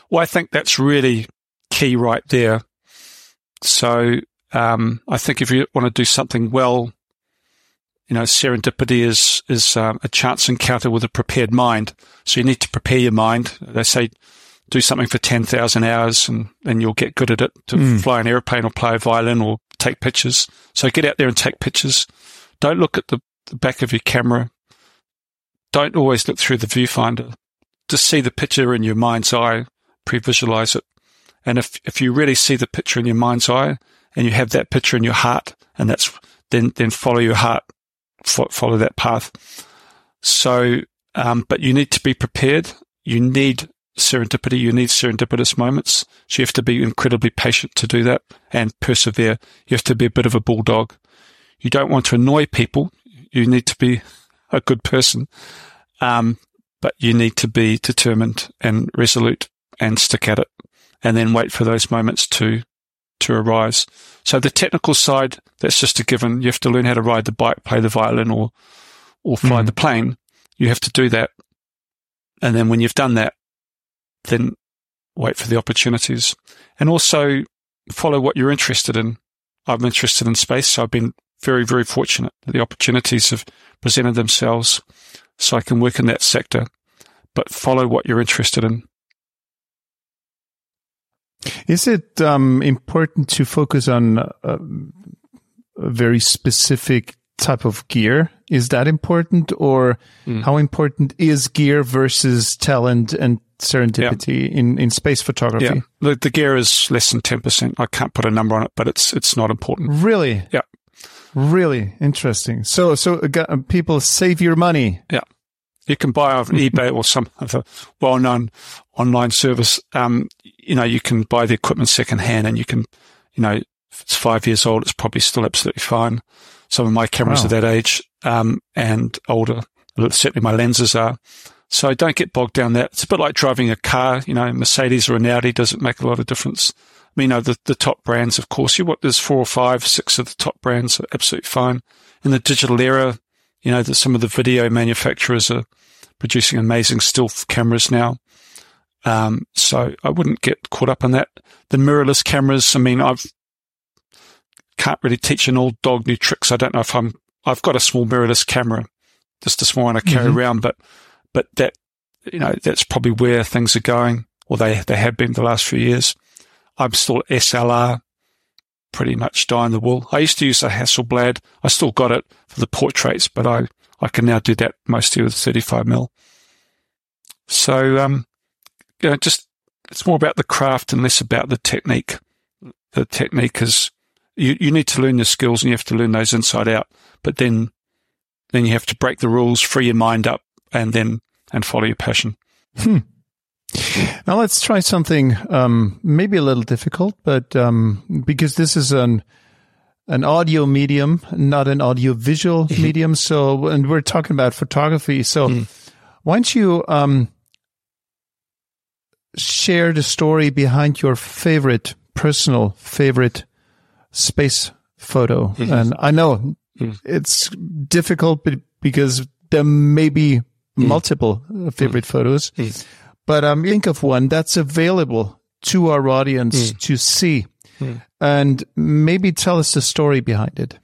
Well, I think that's really key right there. So, um, I think if you want to do something well, you know, serendipity is, is um, a chance encounter with a prepared mind. So you need to prepare your mind. They say do something for 10,000 hours and, and you'll get good at it to mm. fly an airplane or play a violin or take pictures. So get out there and take pictures. Don't look at the, the back of your camera. Don't always look through the viewfinder. Just see the picture in your mind's eye, pre-visualize it. And if, if you really see the picture in your mind's eye and you have that picture in your heart and that's, then, then follow your heart, follow that path. So, um, but you need to be prepared. You need serendipity. You need serendipitous moments. So you have to be incredibly patient to do that and persevere. You have to be a bit of a bulldog. You don't want to annoy people. You need to be a good person. Um, but you need to be determined and resolute and stick at it and then wait for those moments to, to arise. So the technical side, that's just a given. You have to learn how to ride the bike, play the violin or, or fly mm. the plane. You have to do that. And then when you've done that, then wait for the opportunities and also follow what you're interested in. I'm interested in space, so I've been very, very fortunate that the opportunities have presented themselves so I can work in that sector, but follow what you're interested in. Is it um, important to focus on a, a very specific type of gear? Is that important, or mm. how important is gear versus talent and serendipity yeah. in, in space photography? Yeah. The, the gear is less than 10%. I can't put a number on it, but it's, it's not important. Really? Yeah. Really interesting. So, so uh, people save your money. Yeah. You can buy off eBay or some other well-known online service. Um, you know, you can buy the equipment secondhand and you can, you know, if it's five years old, it's probably still absolutely fine. Some of my cameras wow. are that age, um, and older. Certainly my lenses are. So don't get bogged down that. It's a bit like driving a car, you know, Mercedes or an Audi doesn't make a lot of difference. I mean, you know, the, the top brands, of course, you what there's four or five, six of the top brands are absolutely fine. In the digital era, you know, that some of the video manufacturers are producing amazing still cameras now. Um, so I wouldn't get caught up in that. The mirrorless cameras, I mean, I've can't really teach an old dog new tricks. I don't know if I'm, I've got a small mirrorless camera, just a small one I carry mm-hmm. around, but but that, you know, that's probably where things are going, or they, they have been the last few years. I'm still SLR, pretty much dying the wool. I used to use a Hasselblad. I still got it for the portraits, but I, I can now do that mostly with 35 mil. So, um, you know, just, it's more about the craft and less about the technique. The technique is, you, you need to learn the skills and you have to learn those inside out, but then, then you have to break the rules, free your mind up, and then and follow your passion. Hmm. Now let's try something um, maybe a little difficult, but um, because this is an an audio medium, not an audio visual mm-hmm. medium. So, and we're talking about photography. So, mm. why don't you um, share the story behind your favorite, personal favorite space photo? Mm-hmm. And I know mm. it's difficult, but because there may be. Multiple uh, favorite mm. photos. Mm. But um, think of one that's available to our audience mm. to see mm. and maybe tell us the story behind it.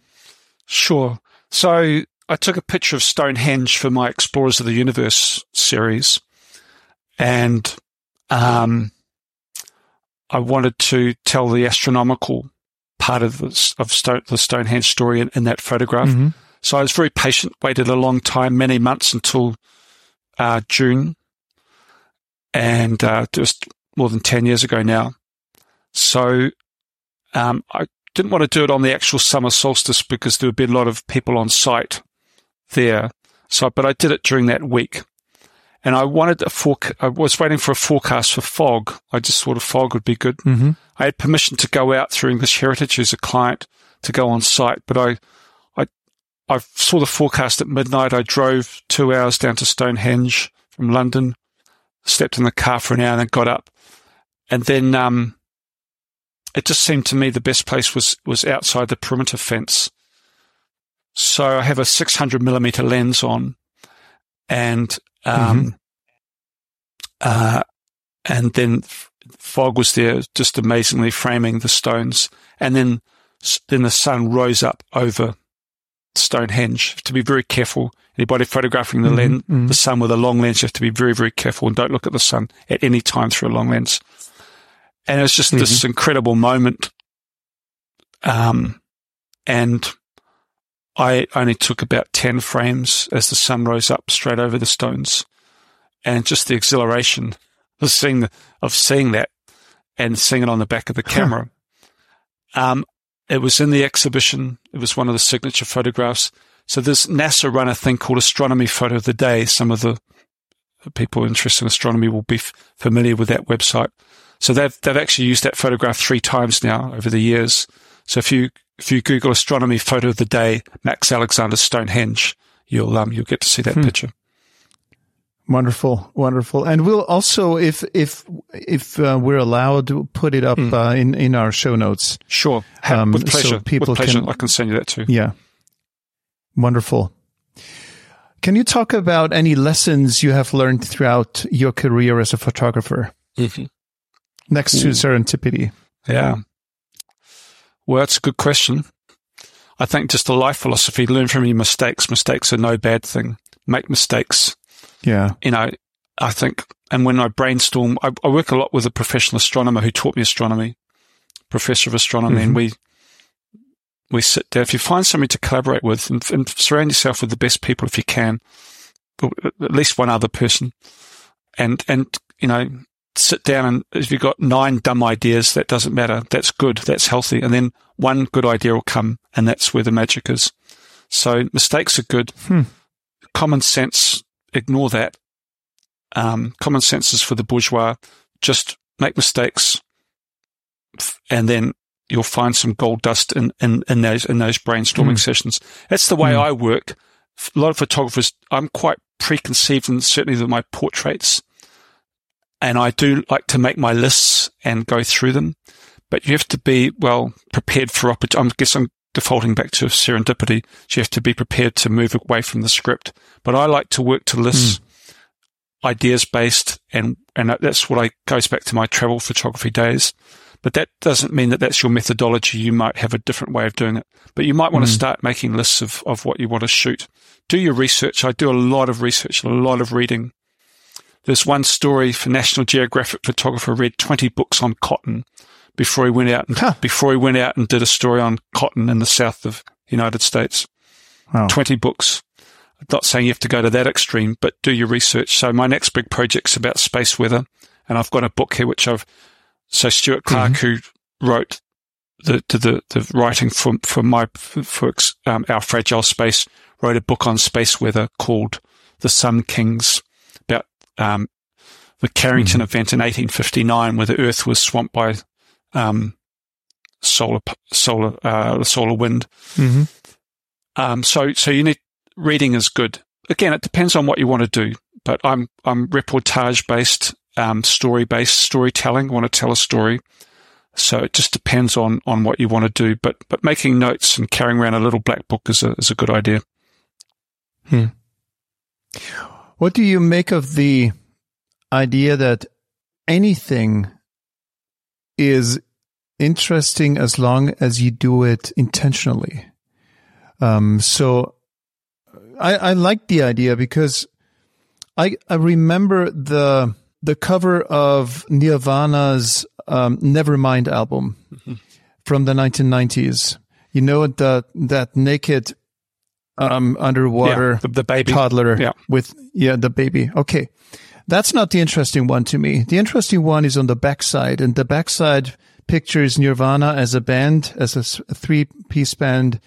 Sure. So I took a picture of Stonehenge for my Explorers of the Universe series. And um, I wanted to tell the astronomical part of, the, of Stone, the Stonehenge story in, in that photograph. Mm-hmm. So I was very patient, waited a long time, many months until uh, June, and uh, just more than 10 years ago now. So um, I didn't want to do it on the actual summer solstice because there would be a lot of people on site there. So, but I did it during that week. And I wanted a forec- I was waiting for a forecast for fog. I just thought a fog would be good. Mm-hmm. I had permission to go out through English Heritage as a client to go on site, but I I saw the forecast at midnight. I drove two hours down to Stonehenge from London, slept in the car for an hour and then got up. And then, um, it just seemed to me the best place was, was outside the perimeter fence. So I have a 600 millimeter lens on and, um, mm-hmm. uh, and then fog was there just amazingly framing the stones. And then, then the sun rose up over Stonehenge. To be very careful. Anybody photographing the, mm-hmm, mm-hmm. the sun with a long lens, you have to be very, very careful and don't look at the sun at any time through a long lens. And it was just mm-hmm. this incredible moment. Um, and I only took about 10 frames as the sun rose up straight over the stones. And just the exhilaration of seeing, the, of seeing that and seeing it on the back of the camera. um, it was in the exhibition. It was one of the signature photographs. So this NASA run a thing called Astronomy Photo of the Day. Some of the people interested in astronomy will be f- familiar with that website. So they've they've actually used that photograph three times now over the years. So if you if you Google astronomy photo of the day, Max Alexander Stonehenge, you'll um you'll get to see that hmm. picture. Wonderful, wonderful, and we'll also, if if if uh, we're allowed, to put it up mm. uh, in in our show notes. Sure, um, with pleasure. So people with pleasure. Can, I can send you that too. Yeah, wonderful. Can you talk about any lessons you have learned throughout your career as a photographer? Mm-hmm. Next Ooh. to serendipity. Yeah. Well, that's a good question. I think just a life philosophy: learn from your mistakes. Mistakes are no bad thing. Make mistakes yeah. You know, I think, and when I brainstorm, I, I work a lot with a professional astronomer who taught me astronomy, professor of astronomy, mm-hmm. and we, we sit down. If you find somebody to collaborate with and, and, surround yourself with the best people if you can, at least one other person, and, and, you know, sit down and if you've got nine dumb ideas, that doesn't matter. That's good. That's healthy. And then one good idea will come and that's where the magic is. So mistakes are good. Hmm. Common sense ignore that. Um, common sense is for the bourgeois. Just make mistakes, and then you'll find some gold dust in, in, in those in those brainstorming mm. sessions. That's the way mm. I work. A lot of photographers, I'm quite preconceived, and certainly with my portraits, and I do like to make my lists and go through them. But you have to be well prepared for opportunity. I guess I'm defaulting back to serendipity. So you have to be prepared to move away from the script. But I like to work to lists, mm. ideas based, and and that's what I goes back to my travel photography days. But that doesn't mean that that's your methodology. You might have a different way of doing it. But you might want mm. to start making lists of, of what you want to shoot. Do your research. I do a lot of research, a lot of reading. There's one story for National Geographic photographer read 20 books on cotton before he went out and, huh. before he went out and did a story on cotton in the south of United States. Wow. 20 books. I'm not saying you have to go to that extreme, but do your research. So my next big project's about space weather. And I've got a book here, which I've, so Stuart Clark, mm-hmm. who wrote the, the, the writing for, for my, for, um, our fragile space, wrote a book on space weather called The Sun Kings about, um, the Carrington mm-hmm. event in 1859 where the earth was swamped by um, solar solar uh, solar wind. Mm-hmm. Um, so so you need reading is good. Again, it depends on what you want to do. But I'm I'm reportage based, um, story based storytelling. I want to tell a story. So it just depends on, on what you want to do. But but making notes and carrying around a little black book is a is a good idea. Hmm. What do you make of the idea that anything is interesting as long as you do it intentionally. Um, so I, I like the idea because I, I remember the, the cover of Nirvana's, um, Nevermind album mm-hmm. from the 1990s. You know, that, that naked, um, underwater yeah, the, the, baby toddler yeah. with, yeah, the baby. Okay. That's not the interesting one to me. The interesting one is on the backside and the backside pictures Nirvana as a band, as a three piece band,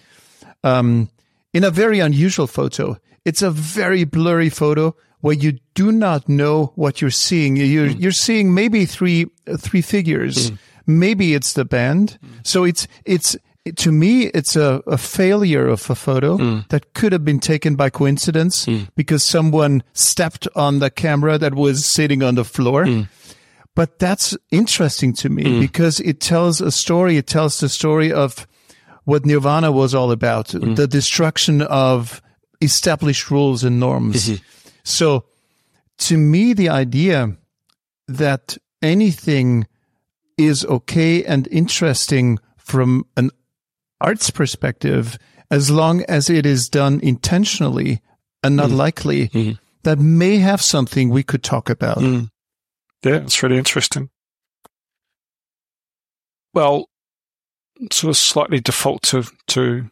um, in a very unusual photo. It's a very blurry photo where you do not know what you're seeing. You're, mm. you're seeing maybe three, three figures. Mm. Maybe it's the band. Mm. So it's, it's, to me, it's a, a failure of a photo mm. that could have been taken by coincidence mm. because someone stepped on the camera that was sitting on the floor. Mm. But that's interesting to me mm. because it tells a story. It tells the story of what Nirvana was all about, mm. the destruction of established rules and norms. Mm-hmm. So to me, the idea that anything is okay and interesting from an arts perspective as long as it is done intentionally and not Mm. likely, Mhm. that may have something we could talk about. Mm. Yeah, it's really interesting. Well, sort of slightly default to to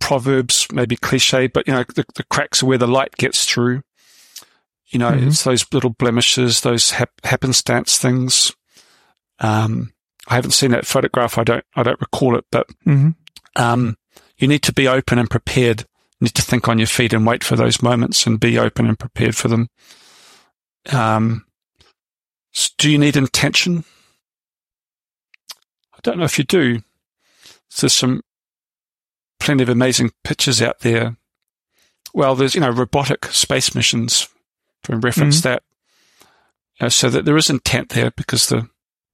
proverbs, maybe cliche, but you know, the, the cracks are where the light gets through. You know, Mhm. it's those little blemishes, those hap- happenstance things. Um, I haven't seen that photograph. I don't. I don't recall it, but hmm um, you need to be open and prepared. You need to think on your feet and wait for those moments and be open and prepared for them. Um, do you need intention? I don't know if you do. There's some plenty of amazing pictures out there. Well, there's, you know, robotic space missions for reference Mhm. that. Uh, so that there is intent there because the,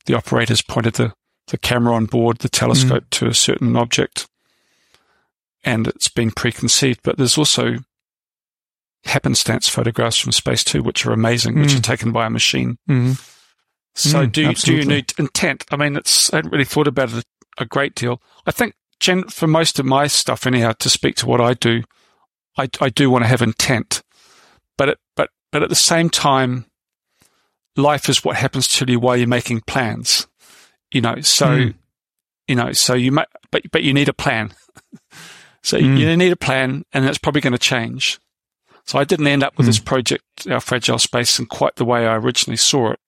the operators pointed the, the camera on board, the telescope to a certain object and it's been preconceived, but there's also happenstance photographs from space too, which are amazing, which Mm. are taken by a machine. hmm So Mm, do you, do you need intent? I mean, it's, I hadn't really thought about it a great deal. I think gen, for most of my stuff anyhow, to speak to what I do, I, I do want to have intent, but it, but, but at the same time, life is what happens to you while you're making plans, you know, so, Mm. you know, so you might, but, but you need a plan. so Mm. you need a plan and it's probably going to change. So I didn't end up with Mm. this project, our fragile space, in quite the way I originally saw it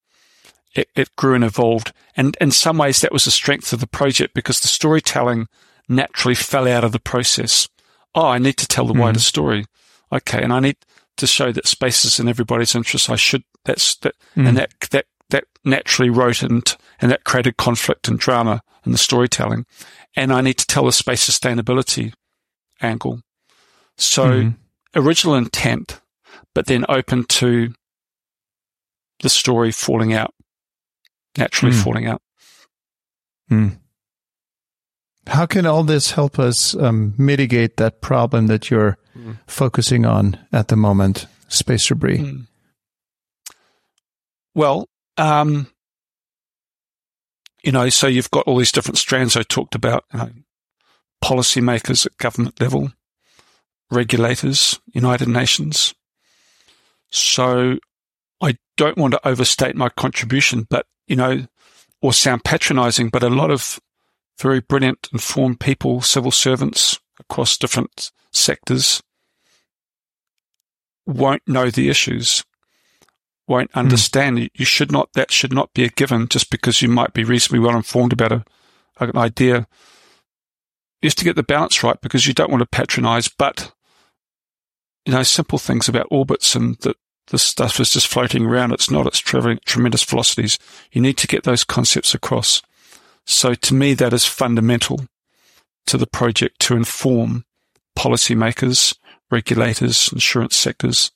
it, it grew and evolved. And in some ways, that was the strength of the project because the storytelling naturally fell out of the process. Oh, I need to tell the wider Mhm. story. Okay. And I need to show that space is in everybody's interest. I should, that's, that, Mm. and that, that, that naturally wrote and, and that created conflict and drama in the storytelling. And I need to tell the space sustainability angle. So Mhm. Original intent, but then open to the story falling out, naturally Mm. falling out. Mm. How can all this help us um, mitigate that problem that you're Mm. focusing on at the moment, space debris? Mm. Well, um, you know, so you've got all these different strands I talked about, you know, policymakers at government level, regulators, United Nations. So I don't want to overstate my contribution, but, you know, or sound patronizing, but a lot of very brilliant, informed people, civil servants across different sectors won't know the issues, won't hmm. understand. You- You should not, that should not be a given just because you might be reasonably well informed about a, an idea. You have to get the balance right because you don't want to patronize, but, you know, simple things about orbits and that this stuff is just floating around. It's not, it's traveling at tremendous velocities. You need to get those concepts across. So to me, that is fundamental to the project to inform policymakers, regulators, insurance sectors,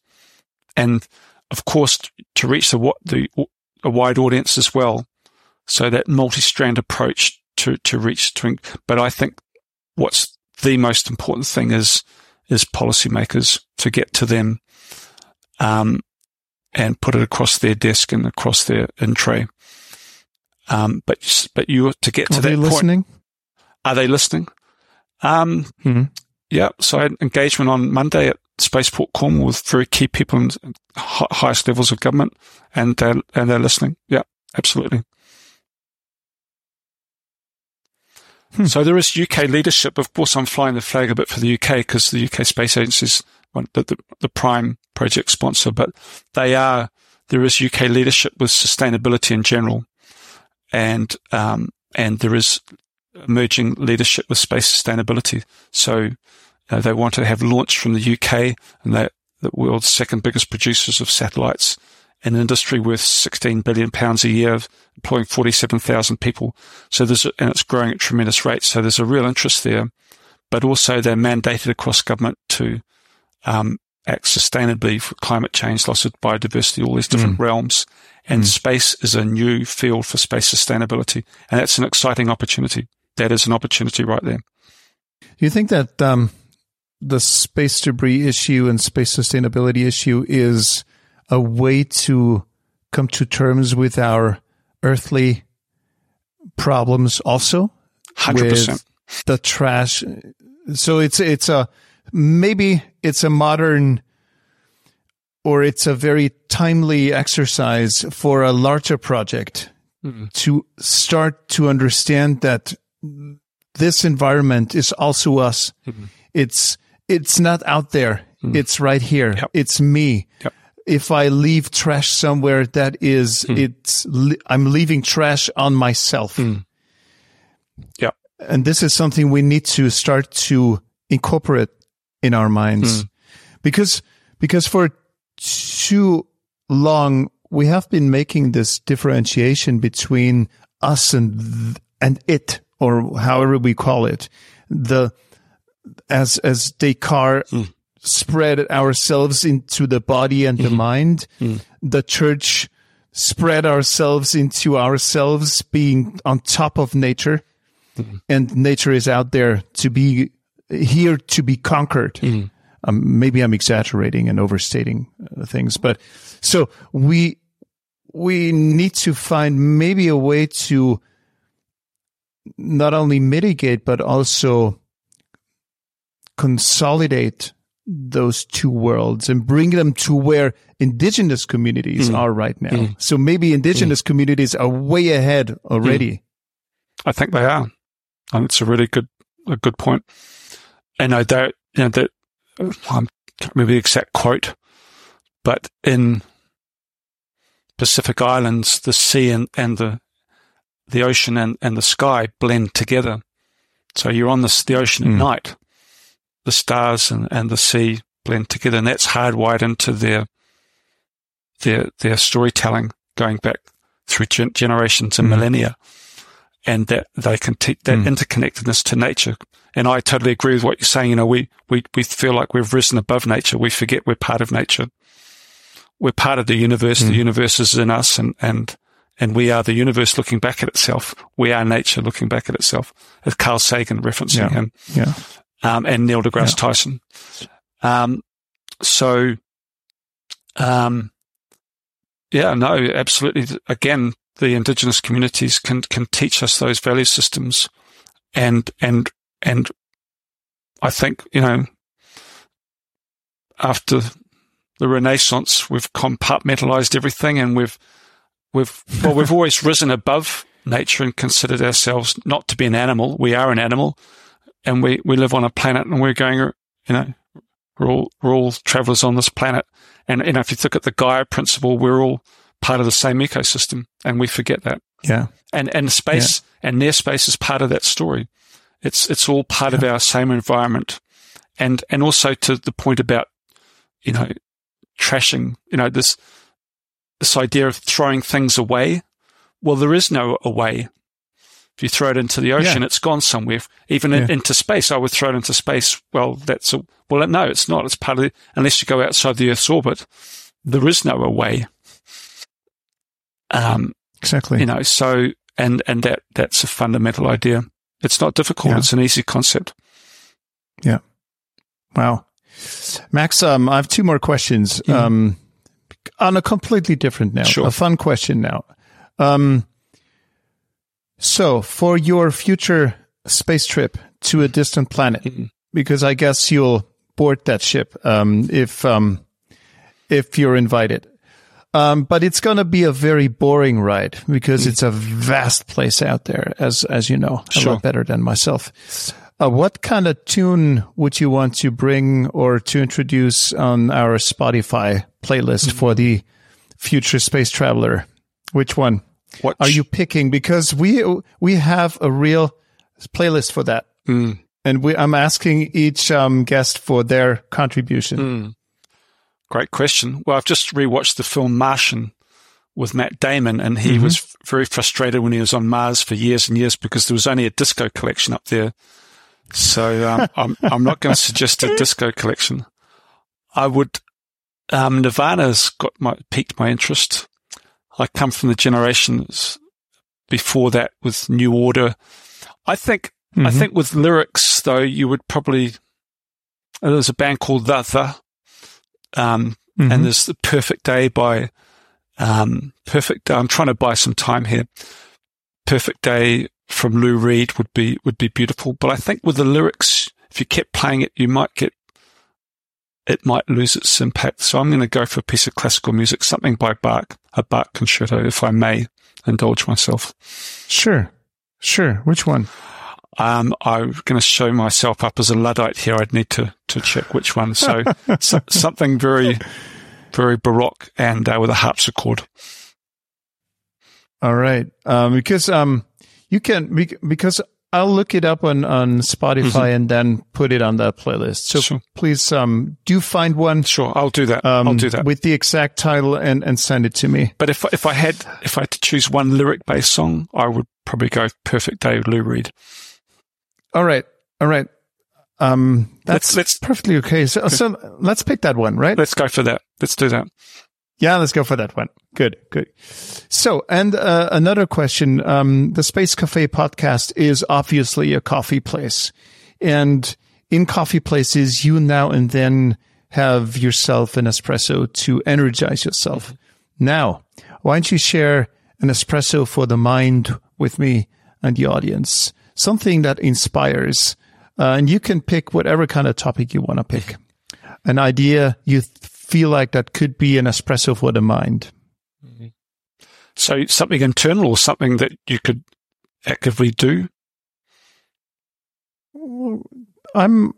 and of course to reach the the a wide audience as well. So that multi-strand approach to to reach to. But I think what's the most important thing is is policymakers to get to them, um, and put it across their desk and across their in tray. Um, but but you to get to Are that they point, listening? are they listening? Um, Mhm. yeah. So I had engagement on Monday at Spaceport Cornwall with very key people in highest levels of government, and uh, and they're listening. Yeah, absolutely. Hmm. So there is UK leadership. Of course, I'm flying the flag a bit for the UK because the UK Space Agency is the, the, the prime project sponsor, but they are, there is UK leadership with sustainability in general. And, um, and there is emerging leadership with space sustainability. So uh, they want to have launched from the UK and they're the world's second biggest producers of satellites an industry worth 16 billion pounds a year, employing 47,000 people. So there's, and it's growing at tremendous rates. So there's a real interest there, but also they're mandated across government to, um, act sustainably for climate change, loss of biodiversity, all these different realms. And Mm. space is a new field for space sustainability. And that's an exciting opportunity. That is an opportunity right there. Do you think that um, the space debris issue and space sustainability issue is a way to come to terms with our earthly problems also? 100%. With the trash So it's it's a maybe it's a modern or it's a very timely exercise for a larger project mm-hmm. to start to understand that this environment is also us. Mm-hmm. It's it's not out there. Mm-hmm. It's right here. Yep. It's me. Yep. If I leave trash somewhere, that is mm. it's I'm leaving trash on myself. Mm. Yeah. And this is something we need to start to incorporate in our minds mm. because because for too long we have been making this differentiation between us and and it or however we call it the as as Descartes mm. Spread ourselves into the body and mm. the mm-hmm. mind mm. the church spread ourselves into ourselves being on top of nature mm-hmm. and nature is out there to be here to be conquered mm-hmm. Um, maybe I'm exaggerating and overstating uh, things, but so we we need to find maybe a way to not only mitigate but also consolidate those two worlds and bring them to where indigenous communities mm. are right now. Mm. So maybe indigenous mm. communities are way ahead already. Mm. I think they are. And it's a really good, a good point. And I doubt, you know, that I can't remember the exact quote, but in Pacific Islands, the sea and, and the the ocean and, and the sky blend together. So you're on the, the ocean mm. at hmm. night, the stars and, and the sea blend together, and that's hardwired into their their their storytelling going back through gen- generations and mm. millennia, and that they can teach that mm. interconnectedness to nature and I totally agree with what you're saying. You know, we, we, we feel like we've risen above nature. We forget we're part of nature. We're part of the universe. Mm. The universe is in us and, and, and we are the universe looking back at itself. We are nature looking back at itself. As Carl Sagan referencing yeah. him. Yeah. Um, and Neil deGrasse yeah. Tyson. Um, so, um, yeah, no, absolutely. Again, the indigenous communities can, can teach us those value systems and, and and I think, you know, after the Renaissance, we've compartmentalized everything and we've, we've, well, we've always risen above nature and considered ourselves not to be an animal. We are an animal and we, we live on a planet and we're going, you know, we're all, we're all travelers on this planet. And, you know, if you look at the Gaia principle, we're all part of the same ecosystem and we forget that. Yeah. And, and space yeah. and near space is part of that story. It's, it's all part of our same environment. And, and also to the point about, you know, trashing, you know, this, this idea of throwing things away. Well, there is no away. If you throw it into the ocean, yeah. it's gone somewhere. Even yeah. in, into space, I would throw it into space. Well, that's a, well, no, it's not. It's part of it. Unless you go outside the Earth's orbit, there is no away. Um, exactly. You know, so, and, and that, that's a fundamental idea. It's not difficult. Yeah. It's an easy concept. Yeah. Wow. Max, um, I have two more questions. Mm. Um, on a completely different now, sure. a fun question now. Um, so for your future space trip to a distant planet, mm-hmm. because I guess you'll board that ship, um, if, um, if you're invited. Um, but it's going to be a very boring ride because mm. it's a vast place out there, as as you know, a sure. lot better than myself. Uh, what kind of tune would you want to bring or to introduce on our Spotify playlist mm. for the future space traveler? Which one what are you picking? Because we we have a real playlist for that, mm. and we, I'm asking each um, guest for their contribution. Mm. Great question. Well, I've just rewatched the film Martian with Matt Damon, and he mm-hmm. was very frustrated when he was on Mars for years and years because there was only a disco collection up there. So um, I'm I'm not going to suggest a disco collection. I would. Um, Nirvana's got my piqued my interest. I come from the generations before that with New Order. I think mm-hmm. I think with lyrics though, you would probably. There's a band called The The um, mm-hmm. and there's the perfect day by, um, perfect. I'm trying to buy some time here. Perfect day from Lou Reed would be, would be beautiful. But I think with the lyrics, if you kept playing it, you might get it might lose its impact. So I'm going to go for a piece of classical music, something by Bach, a Bach concerto, if I may indulge myself. Sure, sure. Which one? Um, I'm going to show myself up as a Luddite here. I'd need to, to check which one. So, so something very, very Baroque and uh, with a harpsichord. All right. Um, because, um, you can, because I'll look it up on, on Spotify mm-hmm. and then put it on that playlist. So sure. please, um, do find one. Sure. I'll do that. Um, I'll do that with the exact title and, and send it to me. But if, if I had, if I had to choose one lyric based song, I would probably go Perfect Day, Lou Reed. All right. All right. Um, that's let's, let's perfectly okay. So, so let's pick that one, right? Let's go for that. Let's do that. Yeah, let's go for that one. Good, good. So, and uh, another question. Um, the Space Cafe podcast is obviously a coffee place. And in coffee places, you now and then have yourself an espresso to energize yourself. Now, why don't you share an espresso for the mind with me and the audience? something that inspires. Uh, and you can pick whatever kind of topic you want to pick. An idea you feel like that could be an espresso for the mind. So something internal or something that you could actively do? I'm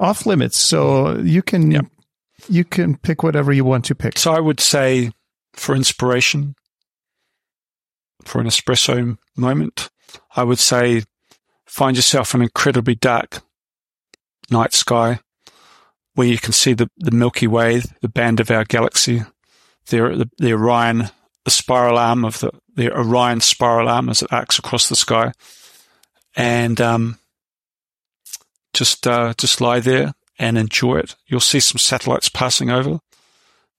off limits, so you can yep. you can pick whatever you want to pick. So I would say for inspiration, for an espresso moment, I would say find yourself an incredibly dark night sky where you can see the, the Milky Way, the band of our galaxy, the, the, Orion, the spiral arm of the, the Orion spiral arm as it arcs across the sky. And, um, just, uh, just lie there and enjoy it. You'll see some satellites passing over.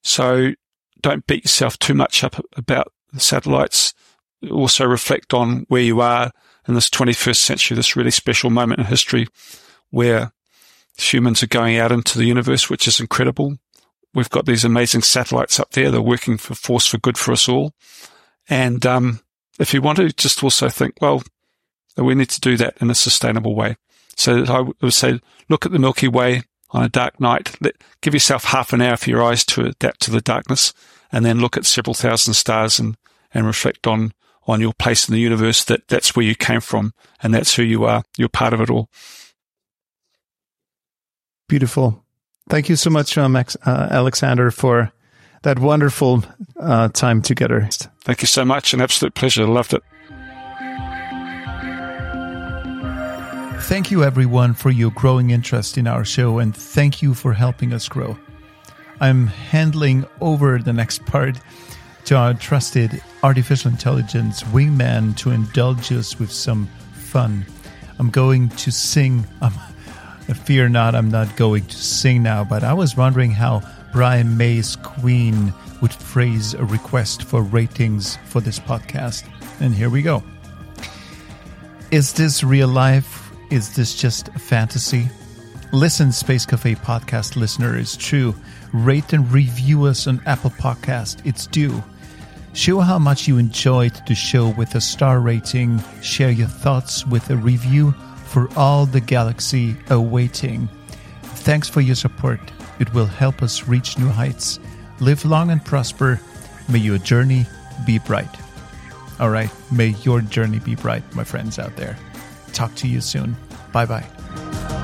So don't beat yourself too much up about the satellites also reflect on where you are in this 21st century, this really special moment in history where humans are going out into the universe, which is incredible. We've got these amazing satellites up there. They're working for force for good for us all. And, um, if you want to just also think, well, we need to do that in a sustainable way. So I would say, look at the Milky Way on a dark night. Let, give yourself half an hour for your eyes to adapt to the darkness and then look at several thousand stars and, and reflect on on your place in the universe that that's where you came from and that's who you are. You're part of it all. Beautiful. Thank you so much, um, uh, Alexander, for that wonderful uh, time together. Thank you so much. An absolute pleasure. Loved it. Thank you, everyone, for your growing interest in our show, and thank you for helping us grow. I'm handling over the next part to our trusted artificial intelligence wingman to indulge us with some fun. I'm going to sing. Um, fear not, I'm not going to sing now, but I was wondering how Brian May's Queen would phrase a request for ratings for this podcast. And here we go. Is this real life? Is this just a fantasy? Listen, Space Cafe podcast listener, is true. Rate and review us on Apple Podcast. It's due. Show how much you enjoyed the show with a star rating. Share your thoughts with a review for all the galaxy awaiting. Thanks for your support. It will help us reach new heights. Live long and prosper. May your journey be bright. All right. May your journey be bright, my friends out there. Talk to you soon. Bye bye.